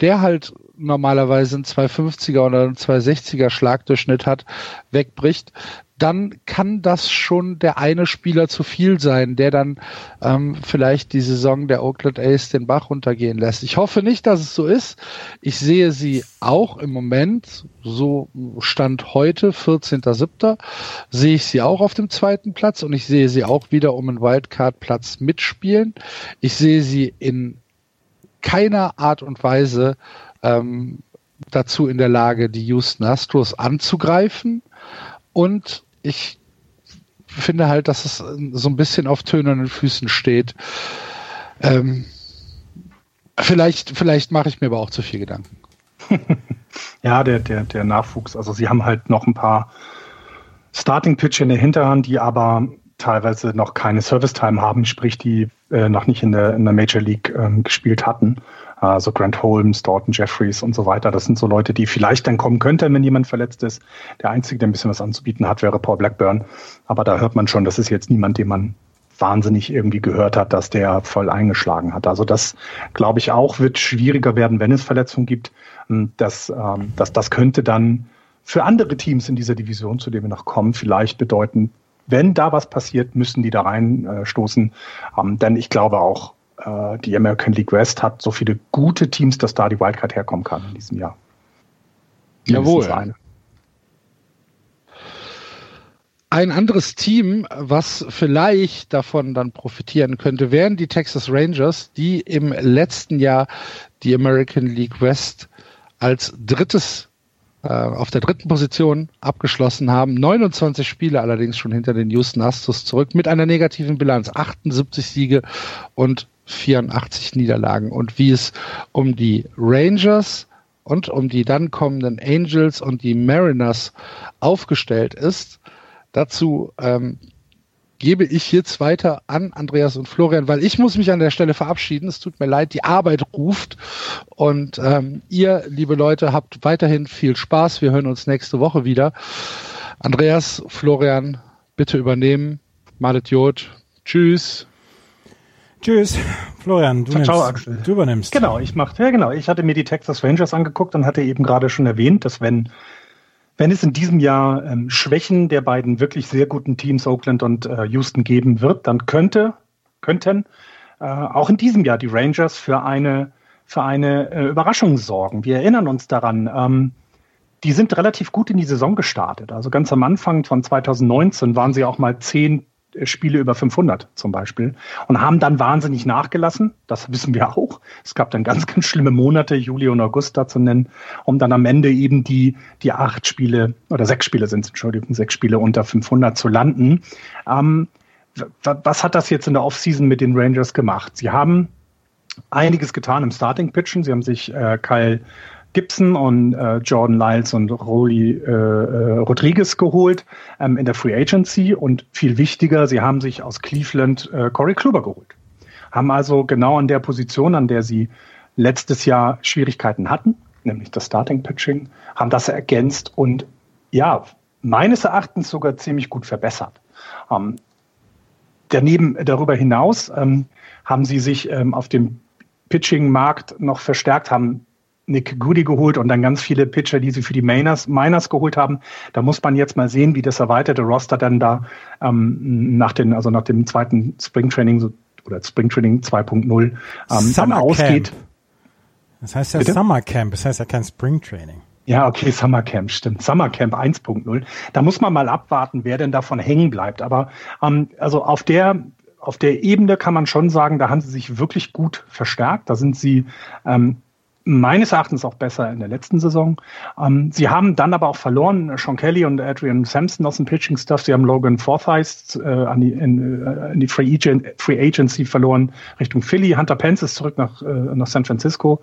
der halt normalerweise ein 250er oder ein 260er Schlagdurchschnitt hat, wegbricht, dann kann das schon der eine Spieler zu viel sein, der dann ähm, vielleicht die Saison der Oakland A's den Bach runtergehen lässt. Ich hoffe nicht, dass es so ist. Ich sehe sie auch im Moment, so stand heute, 14.07., sehe ich sie auch auf dem zweiten Platz und ich sehe sie auch wieder um einen Wildcard-Platz mitspielen. Ich sehe sie in keiner Art und Weise ähm, dazu in der Lage, die Houston Astros anzugreifen. Und ich finde halt, dass es so ein bisschen auf tönernen Füßen steht. Ähm, vielleicht, vielleicht mache ich mir aber auch zu viel Gedanken. ja, der, der, der Nachwuchs. Also sie haben halt noch ein paar Starting Pitch in der Hinterhand, die aber teilweise noch keine Service Time haben, sprich die äh, noch nicht in der, in der Major League ähm, gespielt hatten also Grant Holmes, Dalton Jeffries und so weiter. Das sind so Leute, die vielleicht dann kommen könnten, wenn jemand verletzt ist. Der Einzige, der ein bisschen was anzubieten hat, wäre Paul Blackburn. Aber da hört man schon, das ist jetzt niemand, den man wahnsinnig irgendwie gehört hat, dass der voll eingeschlagen hat. Also das, glaube ich, auch wird schwieriger werden, wenn es Verletzungen gibt. Das, ähm, das, das könnte dann für andere Teams in dieser Division, zu denen wir noch kommen, vielleicht bedeuten, wenn da was passiert, müssen die da reinstoßen. Ähm, denn ich glaube auch, äh, die American League West hat so viele gute Teams, dass da die Wildcard herkommen kann in diesem Jahr. Jawohl. Eine. Ein anderes Team, was vielleicht davon dann profitieren könnte, wären die Texas Rangers, die im letzten Jahr die American League West als drittes äh, auf der dritten Position abgeschlossen haben. 29 Spiele allerdings schon hinter den Houston Astros zurück mit einer negativen Bilanz. 78 Siege und 84 Niederlagen. Und wie es um die Rangers und um die dann kommenden Angels und die Mariners aufgestellt ist, dazu ähm, gebe ich jetzt weiter an Andreas und Florian, weil ich muss mich an der Stelle verabschieden. Es tut mir leid, die Arbeit ruft. Und ähm, ihr, liebe Leute, habt weiterhin viel Spaß. Wir hören uns nächste Woche wieder. Andreas, Florian, bitte übernehmen. Malet Jod. Tschüss. Tschüss, Florian. Du, ciao, nimmst, ciao, Axel. du übernimmst. Genau, ich mache, ja genau. Ich hatte mir die Texas Rangers angeguckt und hatte eben gerade schon erwähnt, dass wenn wenn es in diesem Jahr ähm, Schwächen der beiden wirklich sehr guten Teams Oakland und äh, Houston geben wird, dann könnte könnten äh, auch in diesem Jahr die Rangers für eine für eine äh, Überraschung sorgen. Wir erinnern uns daran. Ähm, die sind relativ gut in die Saison gestartet. Also ganz am Anfang von 2019 waren sie auch mal zehn Spiele über 500 zum Beispiel und haben dann wahnsinnig nachgelassen. Das wissen wir auch. Es gab dann ganz, ganz schlimme Monate, Juli und August da zu nennen, um dann am Ende eben die, die acht Spiele oder sechs Spiele sind es, Entschuldigung, sechs Spiele unter 500 zu landen. Ähm, was hat das jetzt in der Offseason mit den Rangers gemacht? Sie haben einiges getan im Starting Pitchen. Sie haben sich äh, Kyle Gibson und äh, Jordan Lyles und Rolly äh, äh, Rodriguez geholt ähm, in der Free Agency und viel wichtiger, sie haben sich aus Cleveland äh, Corey Kluber geholt. Haben also genau an der Position, an der sie letztes Jahr Schwierigkeiten hatten, nämlich das Starting Pitching, haben das ergänzt und ja, meines Erachtens sogar ziemlich gut verbessert. Ähm, daneben, darüber hinaus ähm, haben sie sich ähm, auf dem Pitching-Markt noch verstärkt, haben Nick Goody geholt und dann ganz viele Pitcher, die sie für die Miners, Miners geholt haben. Da muss man jetzt mal sehen, wie das erweiterte Roster dann da ähm, nach den, also nach dem zweiten Springtraining so, oder Springtraining 2.0 ähm, dann ausgeht. Das heißt ja Bitte? Summer Camp, das heißt ja kein Springtraining. Ja, okay, Summer Camp, stimmt. Summer Camp 1.0. Da muss man mal abwarten, wer denn davon hängen bleibt. Aber ähm, also auf der auf der Ebene kann man schon sagen, da haben sie sich wirklich gut verstärkt. Da sind sie ähm, meines Erachtens auch besser in der letzten Saison. Ähm, sie haben dann aber auch verloren, Sean Kelly und Adrian Sampson aus dem Pitching Stuff. Sie haben Logan Forsyth äh, an die, in, äh, in die Free, Agent, Free Agency verloren Richtung Philly. Hunter Pence ist zurück nach, äh, nach San Francisco.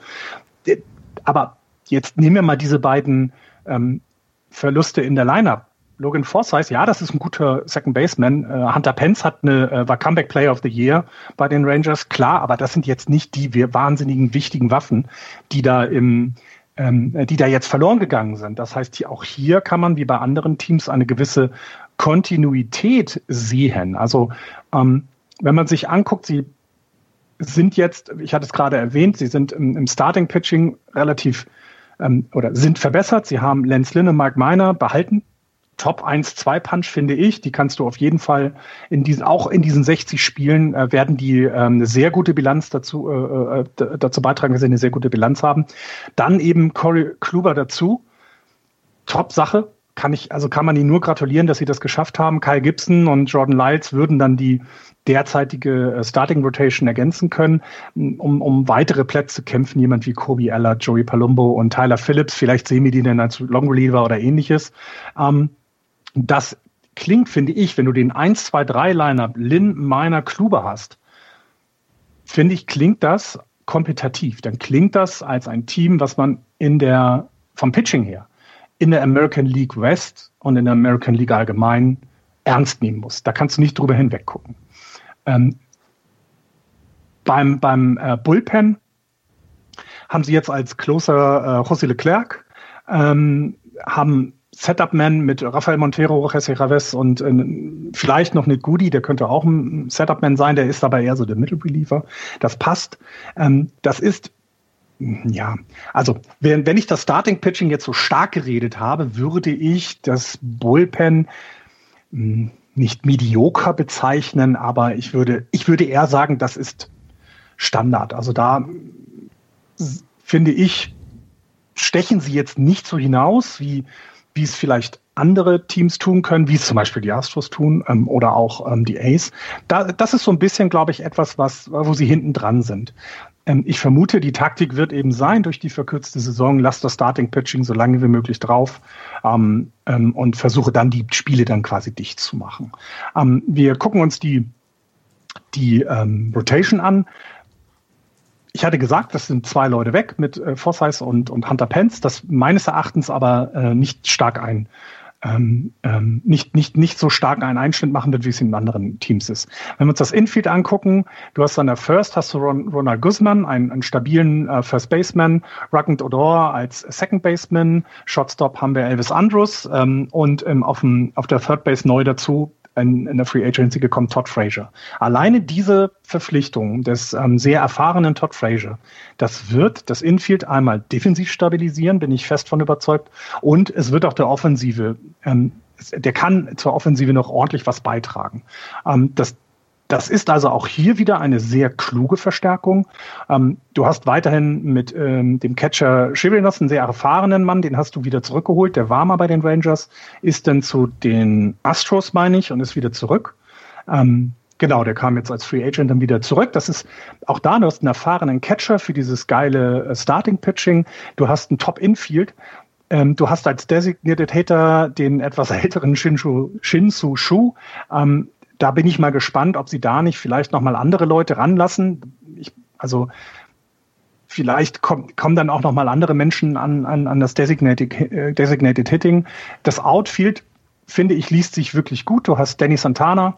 Aber jetzt nehmen wir mal diese beiden ähm, Verluste in der Lineup Logan Forsyth, ja, das ist ein guter Second Baseman. Äh, Hunter Pence hat eine, äh, war Comeback Player of the Year bei den Rangers, klar, aber das sind jetzt nicht die wahnsinnigen wichtigen Waffen, die da im ähm, die da jetzt verloren gegangen sind. Das heißt, auch hier kann man wie bei anderen Teams eine gewisse Kontinuität sehen. Also ähm, wenn man sich anguckt, sie sind jetzt, ich hatte es gerade erwähnt, sie sind im, im Starting Pitching relativ ähm, oder sind verbessert. Sie haben Lance Lynn und Mike Miner behalten Top 1-2-Punch, finde ich. Die kannst du auf jeden Fall in diesen, auch in diesen 60 Spielen äh, werden die ähm, eine sehr gute Bilanz dazu, äh, äh dazu beitragen, dass sie eine sehr gute Bilanz haben. Dann eben Corey Kluber dazu. Top-Sache. Kann ich, also kann man ihnen nur gratulieren, dass sie das geschafft haben. Kyle Gibson und Jordan Lyles würden dann die derzeitige äh, Starting Rotation ergänzen können, um, um weitere Plätze kämpfen. Jemand wie Kobe Eller, Joey Palumbo und Tyler Phillips. Vielleicht sehen wir die dann als Long Reliever oder ähnliches. Ähm, das klingt, finde ich, wenn du den 1, 2, 3 Lineup Lin, Miner, Kluber hast, finde ich, klingt das kompetitiv. Dann klingt das als ein Team, was man in der, vom Pitching her, in der American League West und in der American League allgemein ernst nehmen muss. Da kannst du nicht drüber hinweg gucken. Ähm, beim beim äh, Bullpen haben sie jetzt als Closer äh, José Leclerc, ähm, haben Setup-Man mit Rafael Montero, Jesse Raves und äh, vielleicht noch Nick Goody, der könnte auch ein Setup-Man sein, der ist aber eher so der Mittelreliever. Das passt. Ähm, das ist ja, also wenn, wenn ich das Starting Pitching jetzt so stark geredet habe, würde ich das Bullpen hm, nicht medioker bezeichnen, aber ich würde, ich würde eher sagen, das ist Standard. Also da finde ich, stechen sie jetzt nicht so hinaus, wie wie es vielleicht andere Teams tun können, wie es zum Beispiel die Astros tun ähm, oder auch ähm, die Ace. Da, das ist so ein bisschen, glaube ich, etwas, was, wo sie hinten dran sind. Ähm, ich vermute, die Taktik wird eben sein, durch die verkürzte Saison, lass das Starting Pitching so lange wie möglich drauf ähm, ähm, und versuche dann die Spiele dann quasi dicht zu machen. Ähm, wir gucken uns die, die Rotation an ich hatte gesagt, das sind zwei Leute weg mit äh, Forsyth und, und Hunter Pence, das meines Erachtens aber äh, nicht stark ein, ähm, ähm, nicht, nicht, nicht so stark einen Einschnitt machen wird, wie es in anderen Teams ist. Wenn wir uns das Infield angucken, du hast an der First, hast du Ron, Ronald Guzman, einen, einen stabilen äh, First Baseman, Ruckend Odor als Second Baseman, Shotstop haben wir Elvis Andrus ähm, und ähm, auf, dem, auf der Third Base neu dazu in, in der Free Agency gekommen, Todd Frazier. Alleine diese Verpflichtung des ähm, sehr erfahrenen Todd Frazier, das wird das Infield einmal defensiv stabilisieren, bin ich fest von überzeugt, und es wird auch der Offensive, ähm, der kann zur Offensive noch ordentlich was beitragen. Ähm, das das ist also auch hier wieder eine sehr kluge Verstärkung. Ähm, du hast weiterhin mit ähm, dem Catcher Chirinos einen sehr erfahrenen Mann, den hast du wieder zurückgeholt. Der war mal bei den Rangers, ist dann zu den Astros, meine ich, und ist wieder zurück. Ähm, genau, der kam jetzt als Free Agent dann wieder zurück. Das ist auch da, du hast einen erfahrenen Catcher für dieses geile äh, Starting Pitching. Du hast einen Top Infield. Ähm, du hast als Designated Hater den etwas älteren Shinsu, Shinsu Shu. Ähm, da bin ich mal gespannt, ob sie da nicht vielleicht noch mal andere Leute ranlassen. Ich, also vielleicht kommen kommen dann auch noch mal andere Menschen an, an, an das Designated, äh, Designated Hitting. Das Outfield, finde ich, liest sich wirklich gut. Du hast Danny Santana,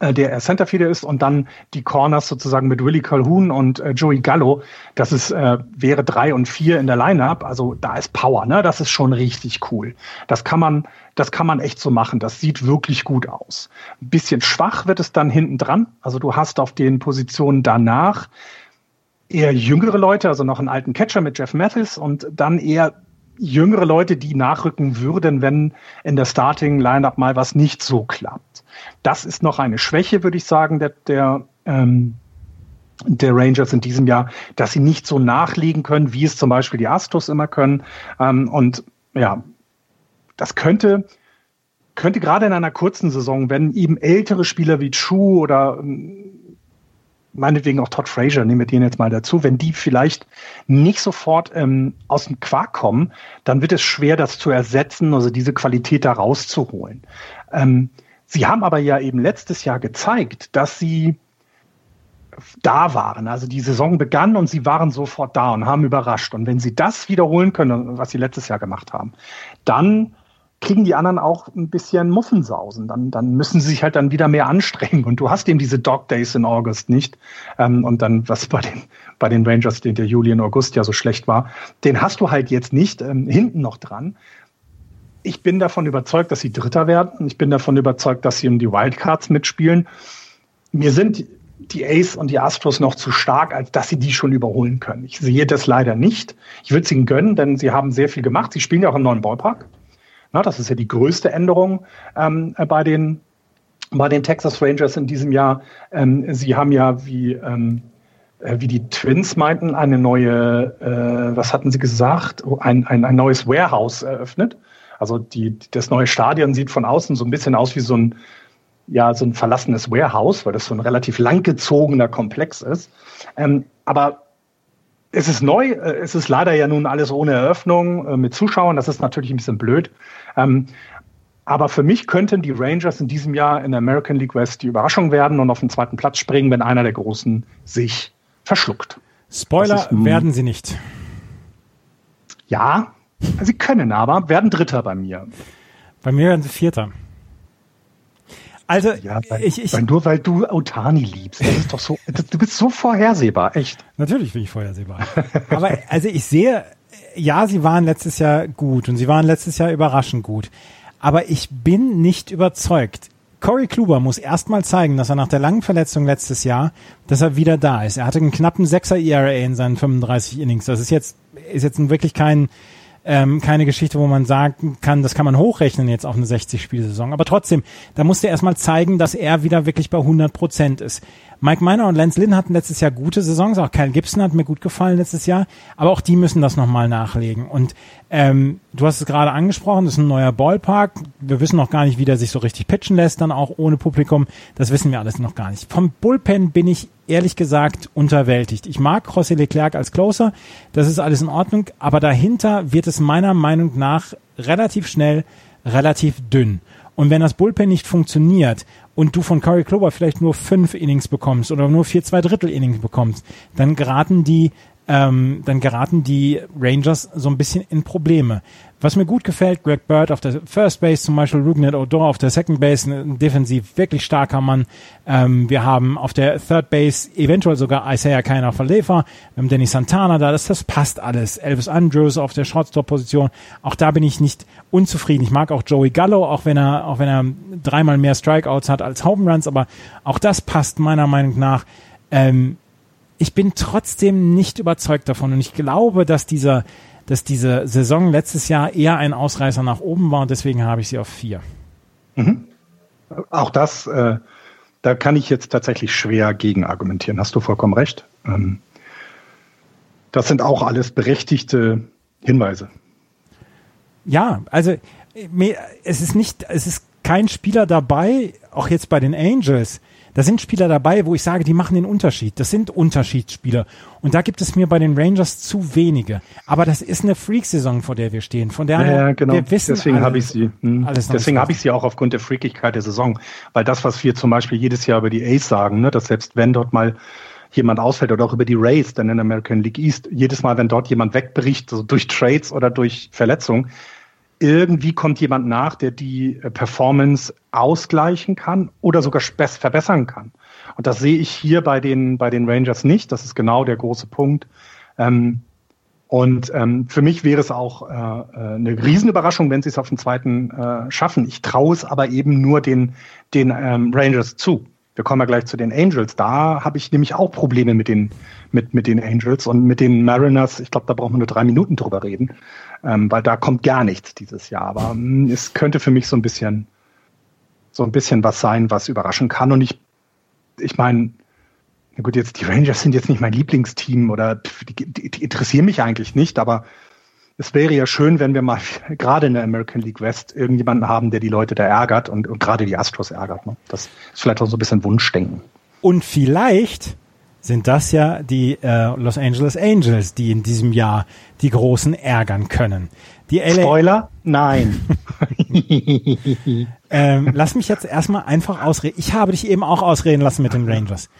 äh, der Centerfielder ist und dann die Corners sozusagen mit Willie Calhoun und äh, Joey Gallo. Das ist, äh, wäre drei und vier in der Lineup. Also da ist Power, ne? Das ist schon richtig cool. Das kann man, das kann man echt so machen. Das sieht wirklich gut aus. Ein bisschen schwach wird es dann hinten dran. Also du hast auf den Positionen danach eher jüngere Leute, also noch einen alten Catcher mit Jeff Mathis und dann eher jüngere Leute, die nachrücken würden, wenn in der Starting Lineup mal was nicht so klappt. Das ist noch eine Schwäche, würde ich sagen, der, der, ähm, der Rangers in diesem Jahr, dass sie nicht so nachlegen können, wie es zum Beispiel die Astros immer können. Ähm, und ja, das könnte, könnte gerade in einer kurzen Saison, wenn eben ältere Spieler wie Chu oder ähm, meinetwegen auch Todd Frazier, nehmen wir den jetzt mal dazu, wenn die vielleicht nicht sofort ähm, aus dem Quark kommen, dann wird es schwer, das zu ersetzen, also diese Qualität da rauszuholen. Ähm, sie haben aber ja eben letztes Jahr gezeigt, dass sie da waren. Also die Saison begann und sie waren sofort da und haben überrascht. Und wenn sie das wiederholen können, was sie letztes Jahr gemacht haben, dann kriegen die anderen auch ein bisschen Muffensausen. Dann, dann müssen sie sich halt dann wieder mehr anstrengen. Und du hast eben diese Dog Days in August nicht. Ähm, und dann, was bei den, bei den Rangers, den der Juli in August ja so schlecht war, den hast du halt jetzt nicht ähm, hinten noch dran. Ich bin davon überzeugt, dass sie Dritter werden. Ich bin davon überzeugt, dass sie um die Wildcards mitspielen. Mir sind die Ace und die Astros noch zu stark, als dass sie die schon überholen können. Ich sehe das leider nicht. Ich würde es ihnen gönnen, denn sie haben sehr viel gemacht. Sie spielen ja auch im neuen Ballpark. Na, das ist ja die größte Änderung ähm, bei den bei den Texas Rangers in diesem Jahr. Ähm, sie haben ja, wie, ähm, äh, wie die Twins meinten, eine neue, äh, was hatten sie gesagt, ein, ein, ein neues Warehouse eröffnet. Also die, das neue Stadion sieht von außen so ein bisschen aus wie so ein, ja, so ein verlassenes Warehouse, weil das so ein relativ langgezogener Komplex ist. Ähm, aber es ist neu, äh, es ist leider ja nun alles ohne Eröffnung äh, mit Zuschauern, das ist natürlich ein bisschen blöd. Ähm, aber für mich könnten die Rangers in diesem Jahr in der American League West die Überraschung werden und auf den zweiten Platz springen, wenn einer der Großen sich verschluckt. Spoiler ist, hm. werden sie nicht. Ja, sie können aber, werden Dritter bei mir. Bei mir werden sie Vierter. Also, ja, weil, ich, ich, weil nur weil du Otani liebst, das ist doch so, du bist so vorhersehbar, echt. Natürlich bin ich vorhersehbar. Aber also ich sehe, ja, sie waren letztes Jahr gut und sie waren letztes Jahr überraschend gut. Aber ich bin nicht überzeugt. Corey Kluber muss erstmal zeigen, dass er nach der langen Verletzung letztes Jahr, dass er wieder da ist. Er hatte einen knappen 6er ERA in seinen 35 Innings. Das ist jetzt, ist jetzt wirklich kein, ähm, keine Geschichte, wo man sagen kann, das kann man hochrechnen jetzt auf eine 60-Spielsaison. Aber trotzdem, da musste er erstmal zeigen, dass er wieder wirklich bei 100 Prozent ist. Mike Miner und Lance Lynn hatten letztes Jahr gute Saisons, auch Kyle Gibson hat mir gut gefallen letztes Jahr, aber auch die müssen das nochmal nachlegen. Und ähm, du hast es gerade angesprochen, das ist ein neuer Ballpark. Wir wissen noch gar nicht, wie der sich so richtig pitchen lässt, dann auch ohne Publikum. Das wissen wir alles noch gar nicht. Vom Bullpen bin ich ehrlich gesagt unterwältigt. Ich mag José Leclerc als Closer, das ist alles in Ordnung, aber dahinter wird es meiner Meinung nach relativ schnell relativ dünn. Und wenn das Bullpen nicht funktioniert und du von Corey Klober vielleicht nur fünf Innings bekommst oder nur vier zwei Drittel Innings bekommst, dann geraten die ähm, dann geraten die Rangers so ein bisschen in Probleme. Was mir gut gefällt, Greg Bird auf der First Base, zum Beispiel Rugnet Odor auf der Second Base, ein defensiv wirklich starker Mann. Ähm, wir haben auf der Third Base eventuell sogar Isaiah Keiner Verlefer, wir haben Danny Santana da, das, das passt alles. Elvis Andrews auf der Shortstop-Position, auch da bin ich nicht unzufrieden. Ich mag auch Joey Gallo, auch wenn er, auch wenn er dreimal mehr Strikeouts hat als Home Runs, aber auch das passt meiner Meinung nach. Ähm, ich bin trotzdem nicht überzeugt davon und ich glaube, dass dieser dass diese Saison letztes Jahr eher ein Ausreißer nach oben war und deswegen habe ich sie auf vier. Mhm. Auch das äh, da kann ich jetzt tatsächlich schwer gegen argumentieren. Hast du vollkommen recht. Ähm, das sind auch alles berechtigte Hinweise. Ja, also es ist nicht, es ist kein Spieler dabei, auch jetzt bei den Angels, da sind Spieler dabei, wo ich sage, die machen den Unterschied. Das sind Unterschiedsspieler. Und da gibt es mir bei den Rangers zu wenige. Aber das ist eine Freak-Saison, vor der wir stehen. Von der ja, genau. wir wissen Deswegen habe ich sie. Hm. Deswegen habe ich sie auch aufgrund der Freakigkeit der Saison. Weil das, was wir zum Beispiel jedes Jahr über die Ace sagen, ne, dass selbst wenn dort mal jemand ausfällt oder auch über die Rays, dann in der American League East, jedes Mal, wenn dort jemand wegbricht, so durch Trades oder durch Verletzung, irgendwie kommt jemand nach, der die äh, Performance ausgleichen kann oder sogar verbessern kann. Und das sehe ich hier bei den, bei den Rangers nicht. Das ist genau der große Punkt. Ähm, und ähm, für mich wäre es auch äh, äh eine Riesenüberraschung, wenn sie es auf den zweiten äh, schaffen. Ich traue es aber eben nur den, den ähm, Rangers zu. Wir kommen ja gleich zu den Angels. Da habe ich nämlich auch Probleme mit den, mit, mit den Angels und mit den Mariners. Ich glaube, da brauchen wir nur drei Minuten drüber reden ähm, weil da kommt gar nichts dieses Jahr. Aber mh, hm, es könnte für mich so ein bisschen so ein bisschen was sein, was überraschen kann. Und ich, ich meine, na gut, jetzt die Rangers sind jetzt nicht mein Lieblingsteam oder die, die, die interessieren mich eigentlich nicht, aber es wäre ja schön, wenn wir mal gerade in der American League West irgendjemanden haben, der die Leute da ärgert und, und gerade die Astros ärgert. Ne? Das ist vielleicht auch so ein bisschen Wunschdenken. Und vielleicht sind das ja die äh, Los Angeles Angels, die in diesem Jahr die Großen ärgern können. Die LA Spoiler? Nein. ähm, lass mich jetzt erstmal einfach ausreden. Ich habe dich eben auch ausreden lassen mit den Rangers.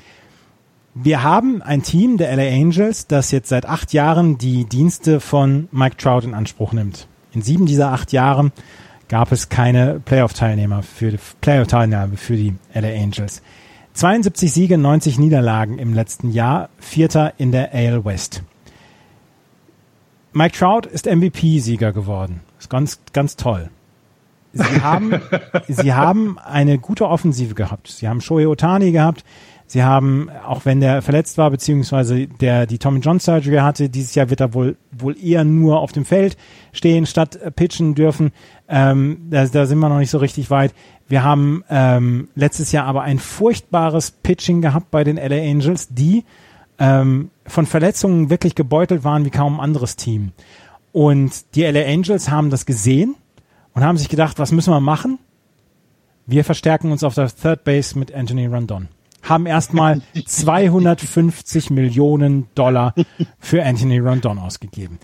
Wir haben ein Team der LA Angels, das jetzt seit acht Jahren die Dienste von Mike Trout in Anspruch nimmt. In sieben dieser acht Jahren gab es keine Playoff-Teilnehmer für die Playoff-Teilnahme für die LA Angels. 72 Siege, 90 Niederlagen im letzten Jahr, Vierter in der AL West. Mike Trout ist MVP-Sieger geworden. Ist ganz, ganz toll. Sie haben, sie haben eine gute Offensive gehabt. Sie haben Shohei Otani gehabt. Sie haben, auch wenn der verletzt war, beziehungsweise der die Tommy John Surgery hatte, dieses Jahr wird er wohl, wohl eher nur auf dem Feld stehen, statt pitchen dürfen. Ähm, da, da sind wir noch nicht so richtig weit. Wir haben ähm, letztes Jahr aber ein furchtbares Pitching gehabt bei den LA Angels, die ähm, von Verletzungen wirklich gebeutelt waren wie kaum ein anderes Team. Und die LA Angels haben das gesehen und haben sich gedacht, was müssen wir machen? Wir verstärken uns auf der Third Base mit Anthony Rondon. Haben erstmal 250 Millionen Dollar für Anthony Rondon ausgegeben.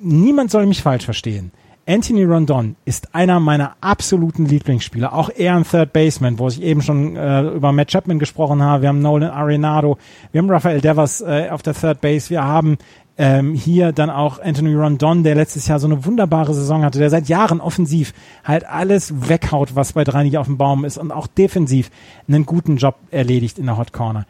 Niemand soll mich falsch verstehen. Anthony Rondon ist einer meiner absoluten Lieblingsspieler. Auch er ein Third Baseman, wo ich eben schon äh, über Matt Chapman gesprochen habe. Wir haben Nolan Arenado, wir haben Rafael Devers äh, auf der Third Base, wir haben ähm, hier dann auch Anthony Rondon, der letztes Jahr so eine wunderbare Saison hatte, der seit Jahren offensiv halt alles weghaut, was bei drei nicht auf dem Baum ist und auch defensiv einen guten Job erledigt in der Hot Corner.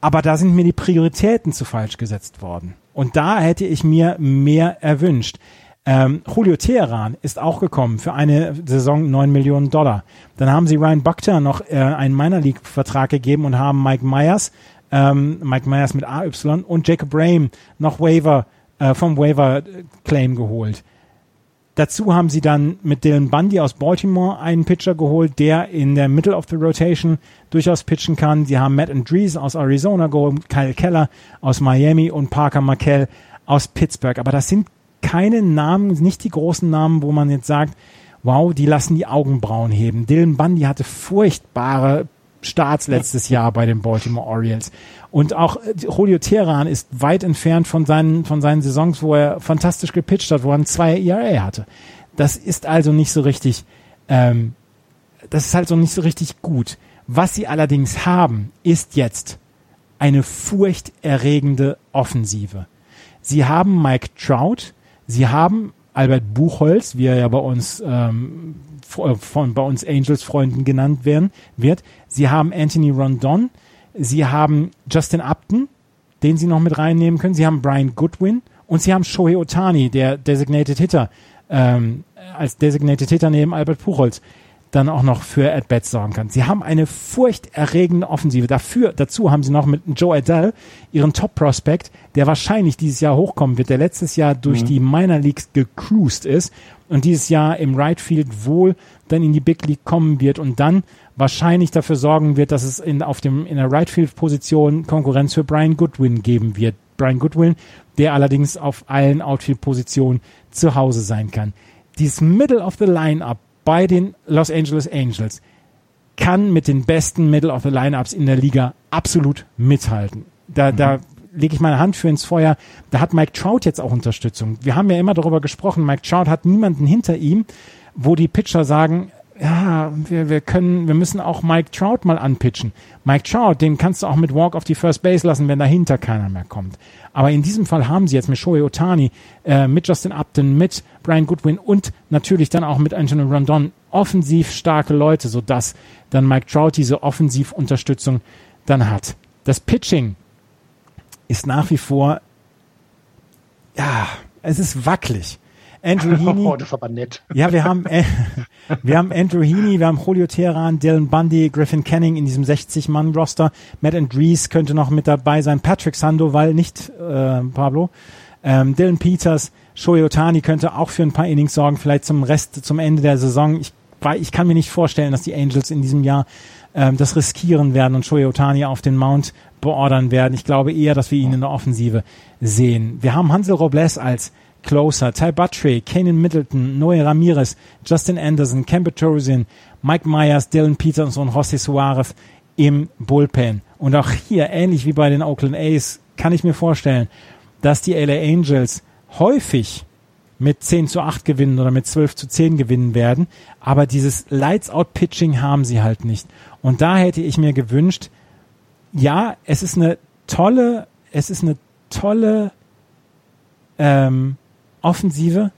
Aber da sind mir die Prioritäten zu falsch gesetzt worden. Und da hätte ich mir mehr erwünscht. Ähm, Julio Teheran ist auch gekommen für eine Saison 9 Millionen Dollar. Dann haben sie Ryan Buckter noch äh, einen Minor League Vertrag gegeben und haben Mike Myers, ähm, Mike Myers mit AY und Jacob Rame noch Waiver äh, vom Waiver Claim geholt. Dazu haben sie dann mit Dylan Bundy aus Baltimore einen Pitcher geholt, der in der Middle of the Rotation durchaus pitchen kann. Sie haben Matt Andrees aus Arizona geholt, Kyle Keller aus Miami und Parker Markell aus Pittsburgh. Aber das sind keine Namen, nicht die großen Namen, wo man jetzt sagt, wow, die lassen die Augenbrauen heben. Dylan Bundy hatte furchtbare Starts letztes Jahr bei den Baltimore Orioles. Und auch äh, Julio Teheran ist weit entfernt von seinen, von seinen Saisons, wo er fantastisch gepitcht hat, wo er ein 2 ERA hatte. Das ist also nicht so richtig, ähm, das ist halt so nicht so richtig gut. Was sie allerdings haben, ist jetzt eine furchterregende Offensive. Sie haben Mike Trout, Sie haben Albert Buchholz, wie er ja bei uns ähm, äh, von bei uns Angels Freunden genannt werden wird. Sie haben Anthony Rondon, sie haben Justin Upton, den sie noch mit reinnehmen können. Sie haben Brian Goodwin und sie haben Shohei Otani, der Designated Hitter, ähm, als Designated Hitter neben Albert Buchholz dann auch noch für At-Bats sorgen kann. Sie haben eine furchterregende Offensive. Dafür, dazu haben sie noch mit Joe Adele ihren Top-Prospect, der wahrscheinlich dieses Jahr hochkommen wird, der letztes Jahr durch mhm. die Minor Leagues gecruised ist und dieses Jahr im Right Field wohl dann in die Big League kommen wird und dann wahrscheinlich dafür sorgen wird, dass es in, auf dem, in der Right Field Position Konkurrenz für Brian Goodwin geben wird. Brian Goodwin, der allerdings auf allen Outfield Positionen zu Hause sein kann. Dieses Middle of the Lineup bei den Los Angeles Angels kann mit den besten Middle of the Lineups in der Liga absolut mithalten. Da, mhm. da lege ich meine Hand für ins Feuer. Da hat Mike Trout jetzt auch Unterstützung. Wir haben ja immer darüber gesprochen, Mike Trout hat niemanden hinter ihm, wo die Pitcher sagen, ja, wir, wir können, wir müssen auch Mike Trout mal anpitchen. Mike Trout, den kannst du auch mit Walk auf die First Base lassen, wenn dahinter keiner mehr kommt. Aber in diesem Fall haben sie jetzt mit Shohei Otani, äh, mit Justin Upton, mit Brian Goodwin und natürlich dann auch mit Anthony Rondon offensiv starke Leute, sodass dann Mike Trout diese Offensivunterstützung dann hat. Das Pitching ist nach wie vor, ja, es ist wackelig. Andrew Heaney. Oh, das ist aber nett. Ja, wir haben, äh, wir haben Andrew Heaney, wir haben Julio Teheran, Dylan Bundy, Griffin Canning in diesem 60-Mann-Roster. Matt Andrees könnte noch mit dabei sein. Patrick Sandoval, nicht äh, Pablo. Ähm, Dylan Peters, Shohei Otani könnte auch für ein paar Innings sorgen, vielleicht zum Rest, zum Ende der Saison. Ich, ich kann mir nicht vorstellen, dass die Angels in diesem Jahr ähm, das riskieren werden und Shohei Otani auf den Mount beordern werden. Ich glaube eher, dass wir ihn in der Offensive sehen. Wir haben Hansel Robles als Closer, Ty Buttrey, Kanan Middleton, Noé Ramirez, Justin Anderson, Kemba Torosian, Mike Myers, Dylan Peters und José Suarez im Bullpen. Und auch hier, ähnlich wie bei den Oakland A's, kann ich mir vorstellen, dass die LA Angels häufig mit 10 zu 8 gewinnen oder mit 12 zu 10 gewinnen werden. Aber dieses Lights-Out-Pitching haben sie halt nicht. Und da hätte ich mir gewünscht, ja, es ist eine tolle, es ist eine tolle ähm, Offensive,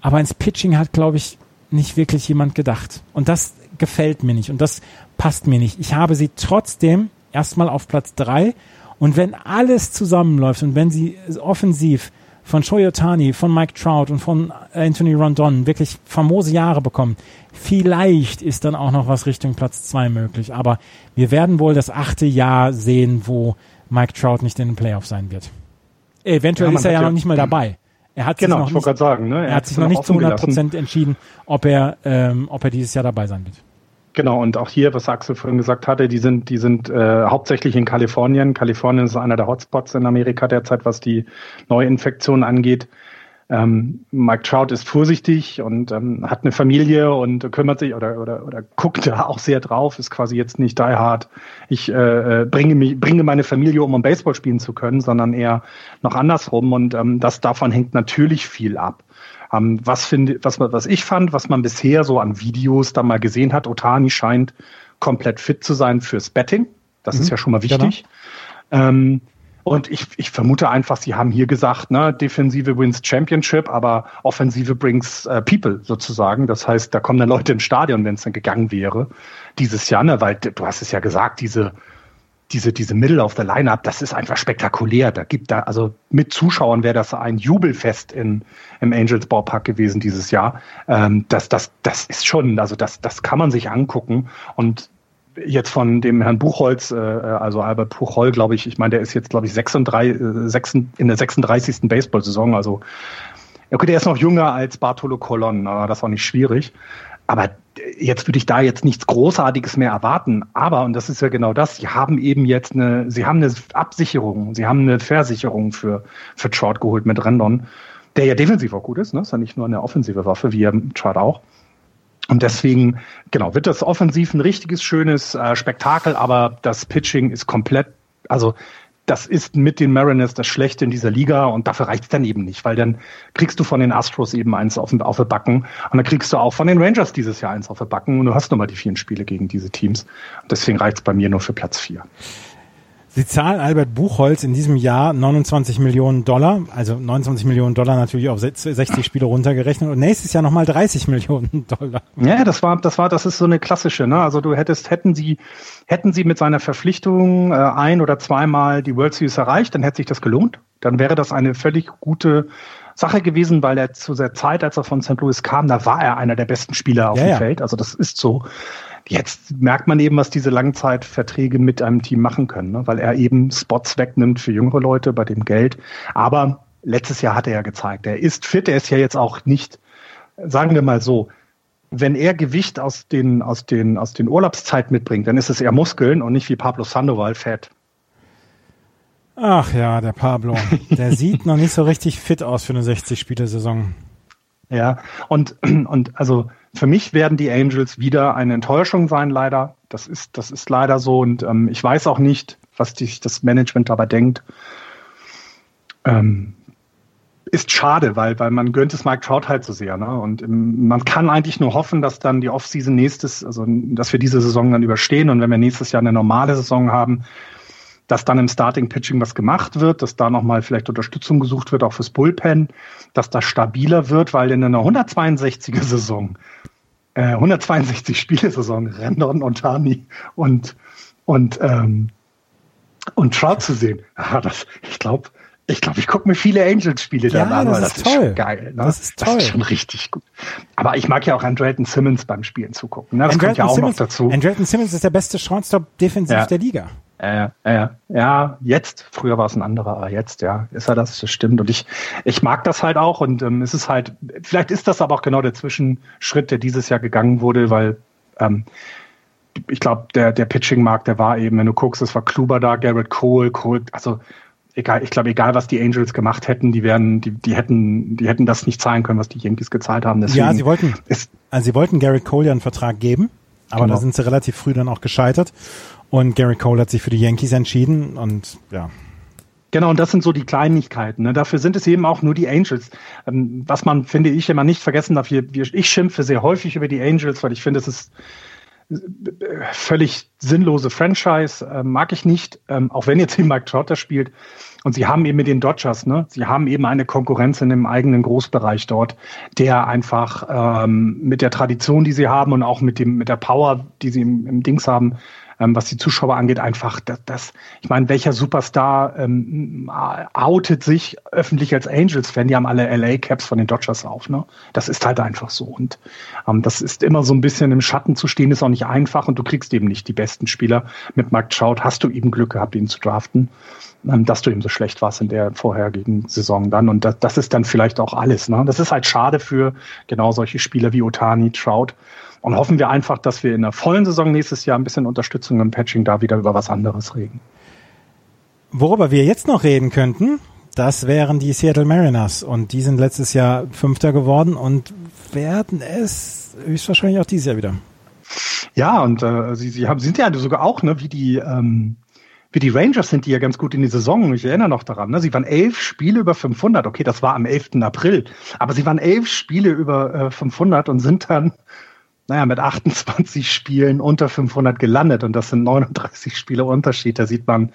aber ins Pitching hat, glaube ich, nicht wirklich jemand gedacht. Und das gefällt mir nicht und das passt mir nicht. Ich habe sie trotzdem erstmal auf Platz drei und wenn alles zusammenläuft und wenn sie offensiv von Shoyotani, von Mike Trout und von Anthony Rondon wirklich famose Jahre bekommen, vielleicht ist dann auch noch was Richtung Platz zwei möglich. Aber wir werden wohl das achte Jahr sehen, wo Mike Trout nicht in den Playoffs sein wird. Eventuell ja, ist er ja noch nicht mal dabei. Er hat genau, sich noch nicht, sagen, ne? er, er hat sich noch nicht zu 100 Prozent entschieden, ob er, ähm, ob er dieses Jahr dabei sein wird. Genau, und auch hier, was Axel vorhin gesagt hatte, die sind, die sind äh, hauptsächlich in Kalifornien. Kalifornien ist einer der Hotspots in Amerika derzeit, was die Neuinfektionen angeht. Ähm, Mike Trout ist vorsichtig und ähm, hat eine Familie und kümmert sich oder, oder, oder guckt da auch sehr drauf, ist quasi jetzt nicht die hard. Ich äh, äh, bringe mich, bringe meine Familie um, um Baseball spielen zu können, sondern eher noch andersrum und ähm, das davon hängt natürlich viel ab. Ähm, was finde, was, was ich fand, was man bisher so an Videos da mal gesehen hat, Otani scheint komplett fit zu sein fürs Betting. Das mhm. ist ja schon mal wichtig. Genau. Ähm, und ich, ich vermute einfach, sie haben hier gesagt, ne, Defensive wins Championship, aber Offensive brings äh, People sozusagen. Das heißt, da kommen dann Leute ins Stadion, wenn es dann gegangen wäre dieses Jahr, ne, weil du hast es ja gesagt, diese diese, diese Middle of the Lineup, das ist einfach spektakulär. Da gibt da, also mit Zuschauern wäre das ein Jubelfest in, im Angels Ballpark gewesen dieses Jahr. Ähm, das, das, das ist schon, also das, das kann man sich angucken. Und jetzt von dem Herrn Buchholz, äh, also Albert Buchholz, glaube ich, ich meine, der ist jetzt, glaube ich, 36, äh, 6, in der 36. Baseball-Saison. Also, okay, der ist noch jünger als Bartolo Colon, aber das war nicht schwierig. Aber jetzt würde ich da jetzt nichts Großartiges mehr erwarten. Aber, und das ist ja genau das, sie haben eben jetzt eine, sie haben eine Absicherung, sie haben eine Versicherung für, für Trout geholt mit Rendon, der ja defensiv auch gut ist, ne? Ist ja nicht nur eine offensive Waffe, wie Trout auch. Und deswegen, genau, wird das offensiv ein richtiges, schönes äh, Spektakel, aber das Pitching ist komplett, also das ist mit den Mariners das Schlechte in dieser Liga und dafür reicht es dann eben nicht, weil dann kriegst du von den Astros eben eins auf, auf die Backen und dann kriegst du auch von den Rangers dieses Jahr eins auf die Backen und du hast nochmal die vielen Spiele gegen diese Teams. Und deswegen reicht es bei mir nur für Platz vier. Sie zahlen Albert Buchholz in diesem Jahr 29 Millionen Dollar, also 29 Millionen Dollar natürlich auf 60 Spiele runtergerechnet und nächstes Jahr nochmal 30 Millionen Dollar. Ja, das war, das war, das ist so eine klassische, ne? Also du hättest, hätten sie, hätten sie mit seiner Verpflichtung äh, ein oder zweimal die World Series erreicht, dann hätte sich das gelohnt. Dann wäre das eine völlig gute Sache gewesen, weil er zu der Zeit, als er von St. Louis kam, da war er einer der besten Spieler auf ja, dem ja. Feld. Also das ist so. Jetzt merkt man eben, was diese Langzeitverträge mit einem Team machen können, ne? weil er eben Spots wegnimmt für jüngere Leute bei dem Geld. Aber letztes Jahr hat er ja gezeigt, er ist fit, er ist ja jetzt auch nicht, sagen wir mal so, wenn er Gewicht aus den, aus den, aus den Urlaubszeit mitbringt, dann ist es eher Muskeln und nicht wie Pablo Sandoval Fett. Ach ja, der Pablo. Der sieht noch nicht so richtig fit aus für eine 60-Spiele-Saison. Ja, und, und also für mich werden die Angels wieder eine Enttäuschung sein, leider. Das ist, das ist leider so. Und ähm, ich weiß auch nicht, was sich das Management dabei denkt. Ähm, ist schade, weil, weil man gönnt es Mike Trout halt so sehr. Ne? Und ähm, man kann eigentlich nur hoffen, dass dann die Offseason nächstes, also dass wir diese Saison dann überstehen und wenn wir nächstes Jahr eine normale Saison haben, dass dann im Starting Pitching was gemacht wird, dass da nochmal vielleicht Unterstützung gesucht wird, auch fürs Bullpen, dass das stabiler wird, weil in einer 162er Saison, äh, 162 Spiele-Saison, Rendon und Tani und, und, ähm, und Trout zu sehen, ah, das, ich glaube, ich glaube, ich gucke mir viele Angels-Spiele ja, dann an, weil das, das ist, toll. geil. Ne? Das ist toll. Das ist schon richtig gut. Aber ich mag ja auch Andrelton Simmons beim Spielen zugucken. Ne? Das Andrelton kommt ja auch Simmons, noch dazu. Andrelton Simmons ist der beste Shortstop defensiv ja. der Liga. Äh, äh, ja, jetzt. Früher war es ein anderer, aber jetzt, ja, ist er das, das stimmt. Und ich, ich mag das halt auch und ähm, es ist halt, vielleicht ist das aber auch genau der Zwischenschritt, der dieses Jahr gegangen wurde, weil ähm, ich glaube, der, der Pitching-Markt, der war eben, wenn du guckst, es war Kluber da, Garrett Cole, Cole, also egal, ich glaube, egal was die Angels gemacht hätten, die werden, die, die hätten, die hätten das nicht zahlen können, was die Yankees gezahlt haben. Deswegen ja, sie wollten, also sie wollten Garrett Cole ja einen Vertrag geben, aber genau. da sind sie relativ früh dann auch gescheitert. Und Gary Cole hat sich für die Yankees entschieden und ja. Genau, und das sind so die Kleinigkeiten. Ne? Dafür sind es eben auch nur die Angels. Ähm, was man, finde ich, immer nicht vergessen darf. Wir, ich schimpfe sehr häufig über die Angels, weil ich finde, es ist äh, völlig sinnlose Franchise. Äh, mag ich nicht, ähm, auch wenn jetzt hier Mike Trotter spielt. Und sie haben eben mit den Dodgers, ne, sie haben eben eine Konkurrenz in dem eigenen Großbereich dort, der einfach ähm, mit der Tradition, die sie haben und auch mit dem mit der Power, die sie im, im Dings haben, ähm, was die Zuschauer angeht, einfach das, das ich meine, welcher Superstar ähm, outet sich öffentlich als Angels-Fan? Die haben alle LA-Caps von den Dodgers auf, ne? Das ist halt einfach so. Und ähm, das ist immer so ein bisschen im Schatten zu stehen, ist auch nicht einfach und du kriegst eben nicht die besten Spieler. Mit Mark Trout hast du eben Glück gehabt, ihn zu draften ähm, dass du eben so schlecht warst in der vorherigen Saison dann. Und das, das ist dann vielleicht auch alles. Ne? Das ist halt schade für genau solche Spieler wie Otani, Trout. Und hoffen wir einfach, dass wir in der vollen Saison nächstes Jahr ein bisschen Unterstützung im Patching da wieder über was anderes reden. Worüber wir jetzt noch reden könnten, das wären die Seattle Mariners. Und die sind letztes Jahr Fünfter geworden und werden es höchstwahrscheinlich auch dieses Jahr wieder. Ja, und äh, sie, sie haben, sind ja sogar auch, ne, wie die, ähm, wie die Rangers sind die ja ganz gut in die Saison. Ich erinnere noch daran. Ne? Sie waren elf Spiele über 500. Okay, das war am 11. April. Aber sie waren elf Spiele über äh, 500 und sind dann naja, mit 28 Spielen unter 500 gelandet und das sind 39 Spiele Unterschied. Da sieht man,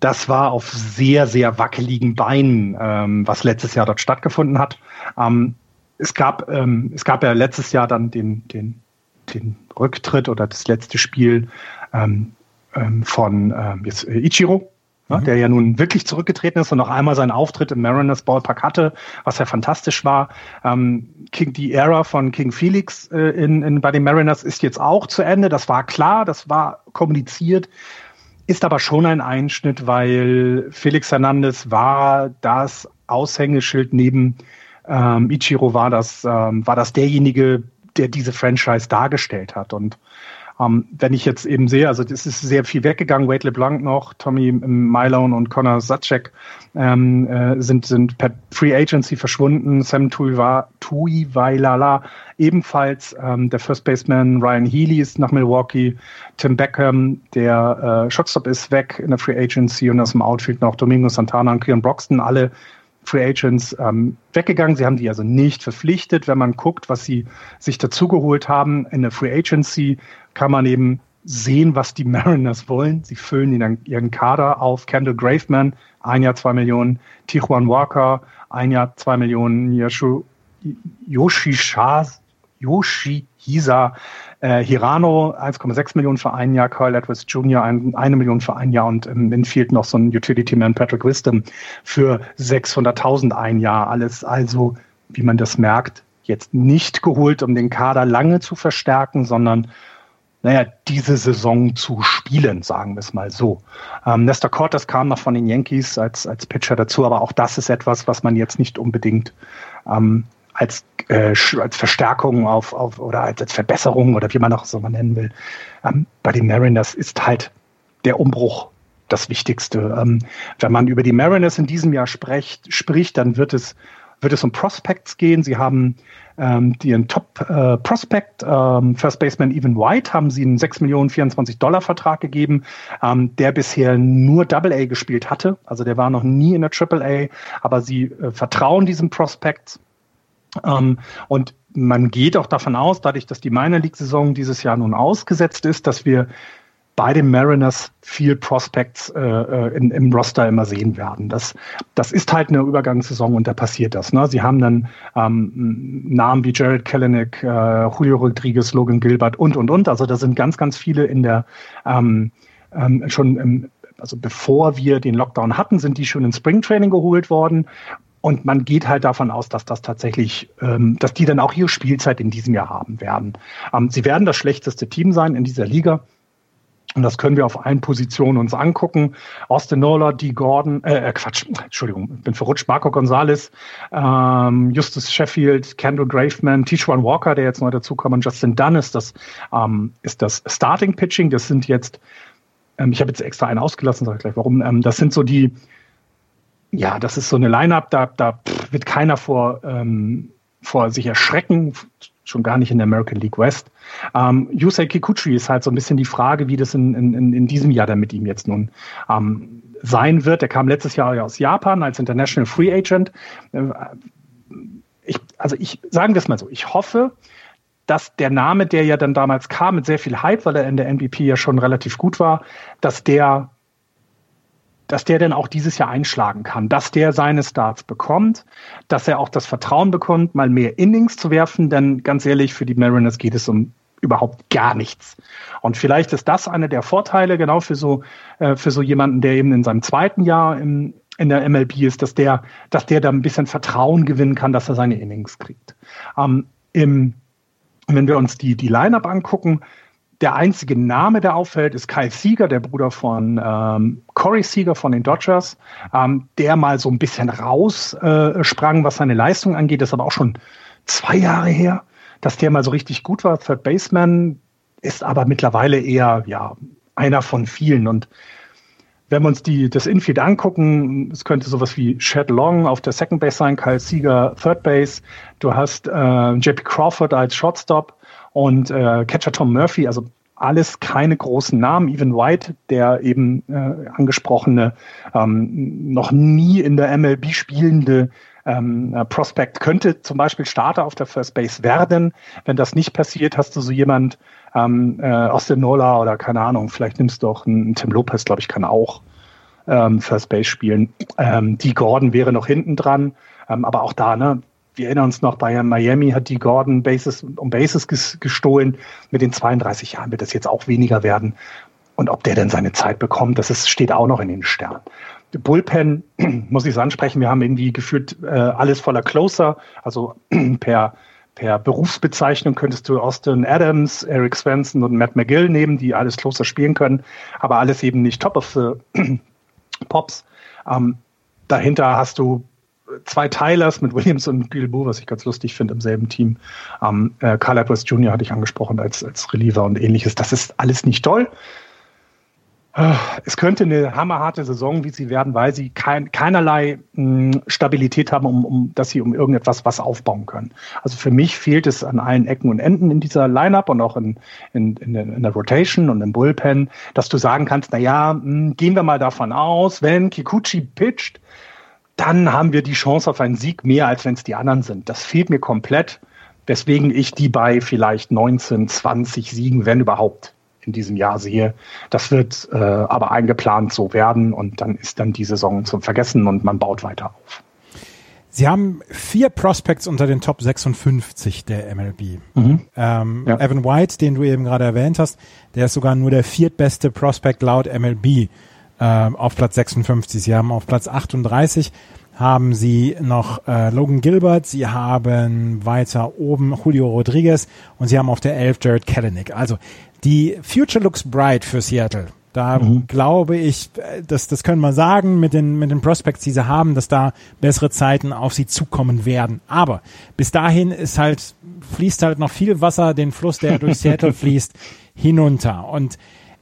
das war auf sehr, sehr wackeligen Beinen, ähm, was letztes Jahr dort stattgefunden hat. Ähm, es gab, ähm, es gab ja letztes Jahr dann den, den, den Rücktritt oder das letzte Spiel ähm, ähm, von ähm, jetzt, äh, Ichiro, ja, mhm. der ja nun wirklich zurückgetreten ist und noch einmal seinen Auftritt im Mariners Ballpark hatte, was ja fantastisch war. Ähm, King, die Ära von King Felix äh, in, in, bei den Mariners ist jetzt auch zu Ende. Das war klar, das war kommuniziert, ist aber schon ein Einschnitt, weil Felix Hernandez war das Aushängeschild neben ähm, Ichiro war das, ähm, war das derjenige, der diese Franchise dargestellt hat und ähm, wenn ich jetzt eben sehe, also es ist sehr viel weggegangen, Wade LeBlanc noch, Tommy Milone und Connor Sacek ähm, äh, sind, sind per Free Agency verschwunden, Sam Tuiwailala ebenfalls, ähm, der First Baseman Ryan Healy ist nach Milwaukee, Tim Beckham, der äh, Shotstop ist weg in der Free Agency und aus dem Outfield noch Domingo Santana und Cleon Broxton, alle Free Agents ähm, weggegangen. Sie haben die also nicht verpflichtet. Wenn man guckt, was sie sich dazugeholt haben in der Free Agency, kann man eben sehen, was die Mariners wollen. Sie füllen ihren Kader auf. Kendall Graveman, ein Jahr zwei Millionen. Tijuan Walker, ein Jahr zwei Millionen. Yoshu, Yoshishas, Yoshihisa äh, Hirano 1,6 Millionen für ein Jahr, Carl Edwards Jr. Ein, eine Million für ein Jahr und ähm, dann fehlt noch so ein Utility Man Patrick Wisdom für 600.000 ein Jahr. Alles also, wie man das merkt, jetzt nicht geholt, um den Kader lange zu verstärken, sondern naja, diese Saison zu spielen, sagen wir es mal so. Ähm, Nestor Cortes kam noch von den Yankees als, als Pitcher dazu, aber auch das ist etwas, was man jetzt nicht unbedingt ähm, als, äh, als Verstärkung auf, auf oder als, als Verbesserung oder wie man auch so mal nennen will. Ähm, bei den Mariners ist halt der Umbruch das Wichtigste. Ähm, wenn man über die Mariners in diesem Jahr spricht, spricht dann wird es, wird es um Prospects gehen. Sie haben ähm, den Top äh, ähm, First Baseman Evan White, haben sie einen 6 Millionen 24 Dollar Vertrag gegeben, ähm, der bisher nur Double A gespielt hatte. Also der war noch nie in der Triple A, aber sie äh, vertrauen diesem Prospect. Ähm, und man geht auch davon aus, dadurch, dass die Minor League Saison dieses Jahr nun ausgesetzt ist, dass wir bei den Mariners viel Prospects äh, äh, in, im Roster immer sehen werden. Das, das ist halt eine Übergangssaison und da passiert das. Ne? Sie haben dann ähm, Namen wie Jared Kellenick, äh, Julio Rodriguez, Logan Gilbert und, und, und. Also da sind ganz, ganz viele in der ähm, ähm, schon im, also bevor wir den Lockdown hatten, sind die schon ins Springtraining geholt worden. Und man geht halt davon aus, dass das tatsächlich, ähm, dass die dann auch ihre Spielzeit in diesem Jahr haben werden. Ähm, sie werden das schlechteste Team sein in dieser Liga. Und das können wir auf allen Positionen uns angucken. Austin Nola, D. Gordon, äh, äh Quatsch, Entschuldigung, bin verrutscht, Marco Gonzalez, ähm, Justus Sheffield, Kendall Graveman, Tishuan Walker, der jetzt neu dazukommt, und Justin Dunn ist das, ähm, ist das Starting Pitching. Das sind jetzt, ähm, ich habe jetzt extra einen ausgelassen, sage ich gleich warum. Ähm, das sind so die, ja, das ist so eine Line-Up, da, da wird keiner vor, ähm, vor sich erschrecken schon gar nicht in der American League West. Ähm, Yusei Kikuchi ist halt so ein bisschen die Frage, wie das in, in, in diesem Jahr dann mit ihm jetzt nun ähm, sein wird. Er kam letztes Jahr aus Japan als International Free Agent. Äh, ich, also ich sagen wir es mal so, ich hoffe, dass der Name, der ja dann damals kam mit sehr viel Hype, weil er in der MVP ja schon relativ gut war, dass der dass der denn auch dieses Jahr einschlagen kann, dass der seine Starts bekommt, dass er auch das Vertrauen bekommt, mal mehr Innings zu werfen, denn ganz ehrlich, für die Mariners geht es um überhaupt gar nichts. Und vielleicht ist das einer der Vorteile, genau für so, äh, für so jemanden, der eben in seinem zweiten Jahr im, in der MLB ist, dass der, dass der da ein bisschen Vertrauen gewinnen kann, dass er seine Innings kriegt. Ähm, im, wenn wir uns die, die Line-Up angucken, der einzige Name, der auffällt, ist Kyle Seager, der Bruder von ähm, Corey Seager von den Dodgers, ähm, der mal so ein bisschen raussprang, äh, was seine Leistung angeht. Das ist aber auch schon zwei Jahre her, dass der mal so richtig gut war. Third Baseman ist aber mittlerweile eher ja einer von vielen. Und wenn wir uns die, das Infield angucken, es könnte sowas wie Chad Long auf der Second Base sein, Kyle Seager Third Base. Du hast äh, JP Crawford als Shortstop und äh, Catcher Tom Murphy, also alles keine großen Namen. Even White, der eben äh, angesprochene, ähm, noch nie in der MLB spielende ähm, äh, Prospect könnte zum Beispiel Starter auf der First Base werden. Wenn das nicht passiert, hast du so jemand ähm, äh, aus der Nola oder keine Ahnung, vielleicht nimmst du auch einen Tim Lopez, glaube ich, kann auch ähm, First Base spielen. Ähm, die Gordon wäre noch hinten dran, ähm, aber auch da, ne, wir erinnern uns noch, bei Miami hat die Gordon Bases um Bases gestohlen. Mit den 32 Jahren wird das jetzt auch weniger werden. Und ob der denn seine Zeit bekommt, das ist, steht auch noch in den Sternen. Bullpen, muss ich es ansprechen, wir haben irgendwie gefühlt äh, alles voller Closer, also per, per Berufsbezeichnung könntest du Austin Adams, Eric Svensson und Matt McGill nehmen, die alles Closer spielen können, aber alles eben nicht Top of the Pops. Ähm, dahinter hast du zwei Tylers mit Williams und Gilbo, was ich ganz lustig finde, im selben Team. Ähm, äh, Carl Edwards Jr. hatte ich angesprochen als, als Reliever und ähnliches. Das ist alles nicht toll. Äh, es könnte eine hammerharte Saison, wie sie werden, weil sie kein, keinerlei mh, hm, Stabilität haben, um, um, dass sie um irgendetwas was aufbauen können. Also für mich fehlt es an allen Ecken und Enden in dieser Lineup und auch in, in, in, der, in der Rotation und im Bullpen, dass du sagen kannst, na ja, mh, hm, gehen wir mal davon aus, wenn Kikuchi pitcht, dann haben wir die Chance auf einen Sieg mehr, als wenn es die anderen sind. Das fehlt mir komplett, weswegen ich die bei vielleicht 19, 20 Siegen, wenn überhaupt, in diesem Jahr sehe. Das wird äh, aber eingeplant so werden und dann ist dann die Saison zum Vergessen und man baut weiter auf. Sie haben vier Prospects unter den Top 56 der MLB. Mhm. Ähm, ja. Evan White, den du eben gerade erwähnt hast, der ist sogar nur der viertbeste Prospect laut MLB äh, auf Platz 56. Sie haben auf Platz 38 haben sie noch äh, Logan Gilbert, sie haben weiter oben Julio Rodriguez und sie haben auf der 11 Jared Kellenick. Also die Future looks bright für Seattle. Da mhm. glaube ich, das, das können wir sagen mit den, mit den Prospects, die sie haben, dass da bessere Zeiten auf sie zukommen werden. Aber bis dahin ist halt, fließt halt noch viel Wasser den Fluss, der durch Seattle fließt, hinunter. Und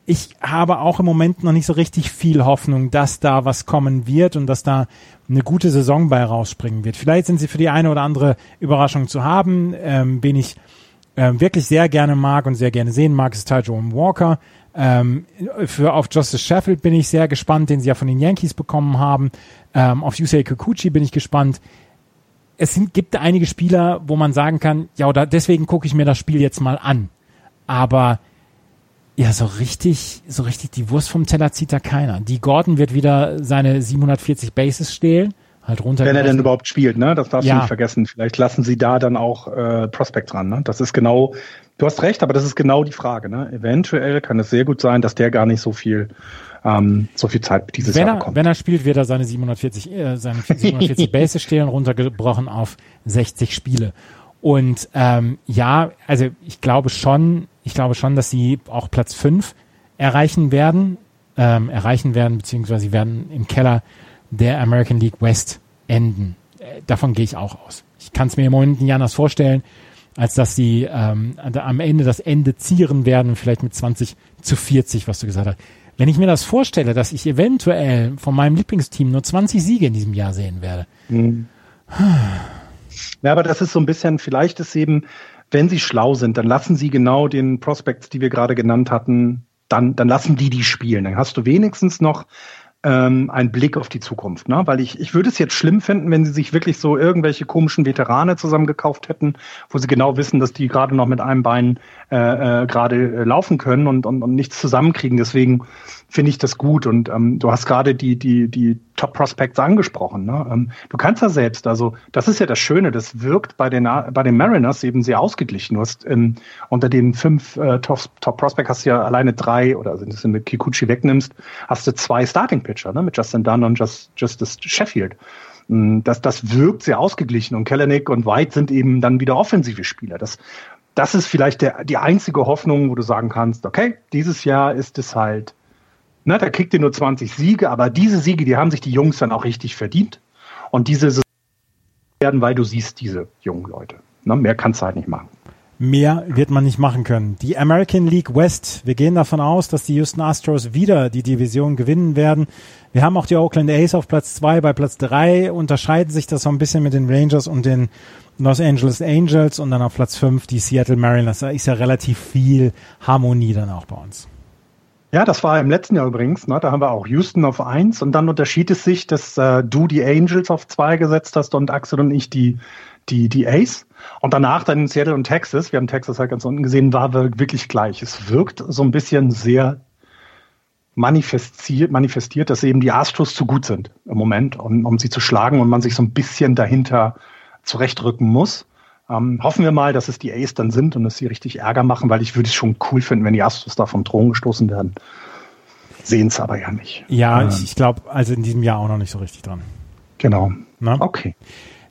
ich habe auch im Moment noch nicht so richtig viel Hoffnung, dass da was kommen wird und dass da eine gute Saison bei rausspringen wird. Vielleicht sind sie für die eine oder andere Überraschung zu haben. Ähm, wen ich ähm, wirklich sehr gerne mag und sehr gerne sehen mag, ist Ty Jerome Walker. Ähm, für auf Justice Sheffield bin ich sehr gespannt, den sie ja von den Yankees bekommen haben. Ähm, auf Yusei Kikuchi bin ich gespannt. Es sind, gibt einige Spieler, wo man sagen kann, ja, oder deswegen gucke ich mir das Spiel jetzt mal an. Aber ja, so richtig, so richtig die Wurst vom Teller zieht da keiner. Die Gordon wird wieder seine 740 Bases stehlen halt runter. Wenn er denn überhaupt spielt, ne? Das darfst ja. du nicht vergessen. Vielleicht lassen sie da dann auch äh, Prospect ran. Ne? Das ist genau, du hast recht, aber das ist genau die Frage. Ne? Eventuell kann es sehr gut sein, dass der gar nicht so viel ähm, so viel Zeit dieses wenn Jahr er, bekommt. Wenn er spielt, wird er seine 740, äh, seine 740 Base stehlen, runtergebrochen auf 60 Spiele. Und ähm, ja, also ich glaube schon, ich glaube schon, dass sie auch Platz 5 erreichen werden, ähm, erreichen werden, beziehungsweise sie werden im Keller der American League West enden. Äh, davon gehe ich auch aus. Ich kann es mir im Moment nicht anders vorstellen, als dass sie ähm, am Ende das Ende zieren werden, vielleicht mit 20 zu 40, was du gesagt hast. Wenn ich mir das vorstelle, dass ich eventuell von meinem Lieblingsteam nur 20 Siege in diesem Jahr sehen werde. Mhm. Ja, aber das ist so ein bisschen, vielleicht ist eben, wenn sie schlau sind, dann lassen sie genau den Prospects, die wir gerade genannt hatten, dann, dann lassen die die spielen. Dann hast du wenigstens noch ähm, ein Blick auf die Zukunft. Ne? Weil ich, ich würde es jetzt schlimm finden, wenn sie sich wirklich so irgendwelche komischen Veterane zusammengekauft hätten, wo sie genau wissen, dass die gerade noch mit einem Bein äh, äh, gerade äh, laufen können und, und, und nichts zusammenkriegen. Deswegen finde ich das gut. Und ähm, du hast gerade die, die, die Top Prospects angesprochen. Ne? Ähm, du kannst ja selbst, also das ist ja das Schöne, das wirkt bei den, bei den Mariners eben sehr ausgeglichen. Du hast ähm, unter den fünf äh, Top, Top Prospects hast du ja alleine drei, oder wenn du mit Kikuchi wegnimmst, hast du zwei Starting Pitcher, ne? mit Justin Dunn und Just, Justice Sheffield. Mm, das, das wirkt sehr ausgeglichen und Kellenick und White sind eben dann wieder offensive Spieler. Das, das ist vielleicht der, die einzige Hoffnung, wo du sagen kannst, okay, dieses Jahr ist es halt Ne, da kriegt ihr nur 20 Siege, aber diese Siege, die haben sich die Jungs dann auch richtig verdient. Und diese werden, weil du siehst diese jungen Leute. Ne, mehr kannst du halt nicht machen. Mehr wird man nicht machen können. Die American League West, wir gehen davon aus, dass die Houston Astros wieder die Division gewinnen werden. Wir haben auch die Oakland A's auf Platz zwei, bei Platz drei unterscheiden sich das so ein bisschen mit den Rangers und den Los Angeles Angels und dann auf Platz fünf die Seattle Mariners. Da ist ja relativ viel Harmonie dann auch bei uns. Ja, das war im letzten Jahr übrigens. Ne? Da haben wir auch Houston auf eins und dann unterschied es sich, dass äh, du die Angels auf zwei gesetzt hast und Axel und ich die die die Ace. Und danach dann in Seattle und Texas. Wir haben Texas halt ganz unten gesehen, war wirklich gleich. Es wirkt so ein bisschen sehr manifestiert, manifestiert, dass eben die Astros zu gut sind im Moment, um, um sie zu schlagen und man sich so ein bisschen dahinter zurechtrücken muss. Ähm, hoffen wir mal, dass es die Ace dann sind und dass sie richtig Ärger machen, weil ich würde es schon cool finden, wenn die Astros da vom Thron gestoßen werden. Sehen es aber ja nicht. Ja, ähm, ich, ich glaube, also in diesem Jahr auch noch nicht so richtig dran. Genau. Na? Okay.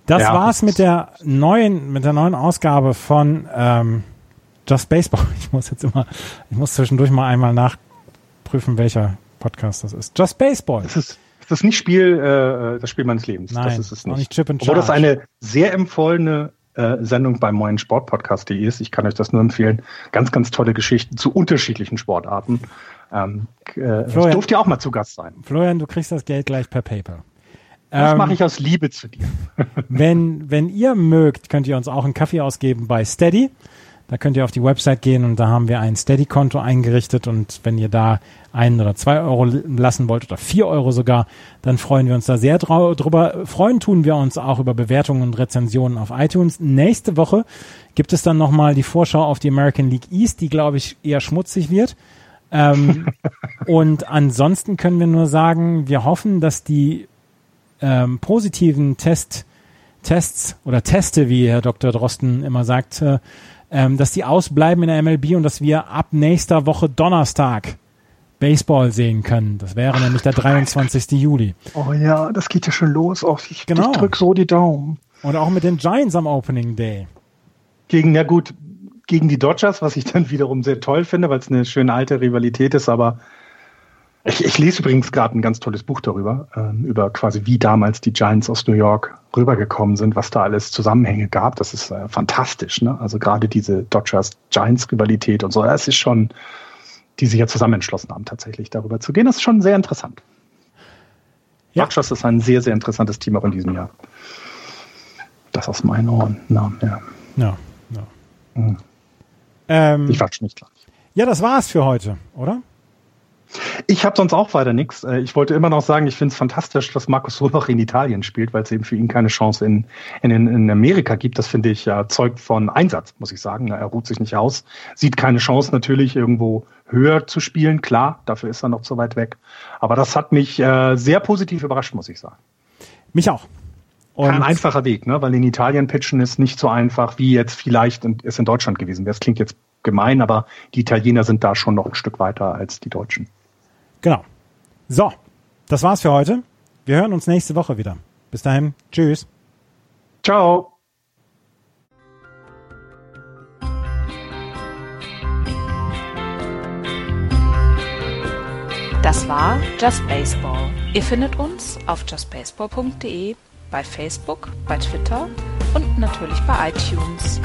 Das ja, war's mit der neuen, mit der neuen Ausgabe von ähm, Just Baseball. Ich muss jetzt immer, ich muss zwischendurch mal einmal nachprüfen, welcher Podcast das ist. Just Baseball. Das ist, das ist nicht Spiel, äh, das Spiel meines Lebens. Nein, das ist es nicht. nicht Chip and Obwohl das eine sehr empfohlene äh, Sendung beim neuen Sportpodcast.de ist. Ich kann euch das nur empfehlen. Ganz, ganz tolle Geschichten zu unterschiedlichen Sportarten. Ähm, äh, Florian, ich durfte ja auch mal zu Gast sein. Florian, du kriegst das Geld gleich per PayPal. Das ähm, mache ich aus Liebe zu dir. wenn, wenn ihr mögt, könnt ihr uns auch einen Kaffee ausgeben bei Steady. Da könnt ihr auf die Website gehen und da haben wir ein Steady-Konto eingerichtet und wenn ihr da ein oder zwei Euro lassen wollt oder vier Euro sogar, dann freuen wir uns da sehr drüber. Freuen tun wir uns auch über Bewertungen und Rezensionen auf iTunes. Nächste Woche gibt es dann nochmal die Vorschau auf die American League East, die glaube ich eher schmutzig wird. Ähm, und ansonsten können wir nur sagen, wir hoffen, dass die ähm, positiven Test, Tests oder Teste, wie Herr Dr. Drosten immer sagt, äh, ähm, dass die ausbleiben in der MLB und dass wir ab nächster Woche Donnerstag Baseball sehen können. Das wäre Ach, nämlich der 23. Juli. Oh ja, das geht ja schon los. Oh, ich, genau. ich drück so die Daumen. Und auch mit den Giants am Opening Day. Gegen, ja gut, gegen die Dodgers, was ich dann wiederum sehr toll finde, weil es eine schöne alte Rivalität ist, aber Ich, ich lese übrigens gerade ein ganz tolles Buch darüber, ähm, über quasi wie damals die Giants aus New York rübergekommen sind, was da alles Zusammenhänge gab. Das ist äh, fantastisch. Ne? Also gerade diese Dodgers-Giants-Rivalität und so, das ist schon, die sich ja zusammen entschlossen haben, tatsächlich darüber zu gehen. Das ist schon sehr interessant. Ja. Dodgers ist ein sehr, sehr interessantes Team auch in diesem Jahr. Das aus meinen Ohren. Na, ja. Ja, ja. Hm. Ähm, ich watsch nicht gleich. Ja, das war's für heute, oder? Ich habe sonst auch weiter nichts. Äh, ich wollte immer noch sagen, ich finde es fantastisch, dass Markus noch in Italien spielt, weil es eben für ihn keine Chance in, in, in Amerika gibt. Das finde ich ja zeugt von Einsatz, muss ich sagen. Er ruht sich nicht aus, sieht keine Chance natürlich irgendwo höher zu spielen. Klar, dafür ist er noch zu weit weg. Aber das hat mich äh, sehr positiv überrascht, muss ich sagen. Mich auch. Und Kein einfacher Weg, ne? weil in Italien pitchen ist nicht so einfach, wie jetzt vielleicht es in Deutschland gewesen wäre. Das klingt jetzt gemein, aber die Italiener sind da schon noch ein Stück weiter als die Deutschen. Genau. So, das war's für heute. Wir hören uns nächste Woche wieder. Bis dahin, tschüss. Ciao. Das war Just Baseball. Ihr findet uns auf justbaseball.de, bei Facebook, bei Twitter und natürlich bei iTunes.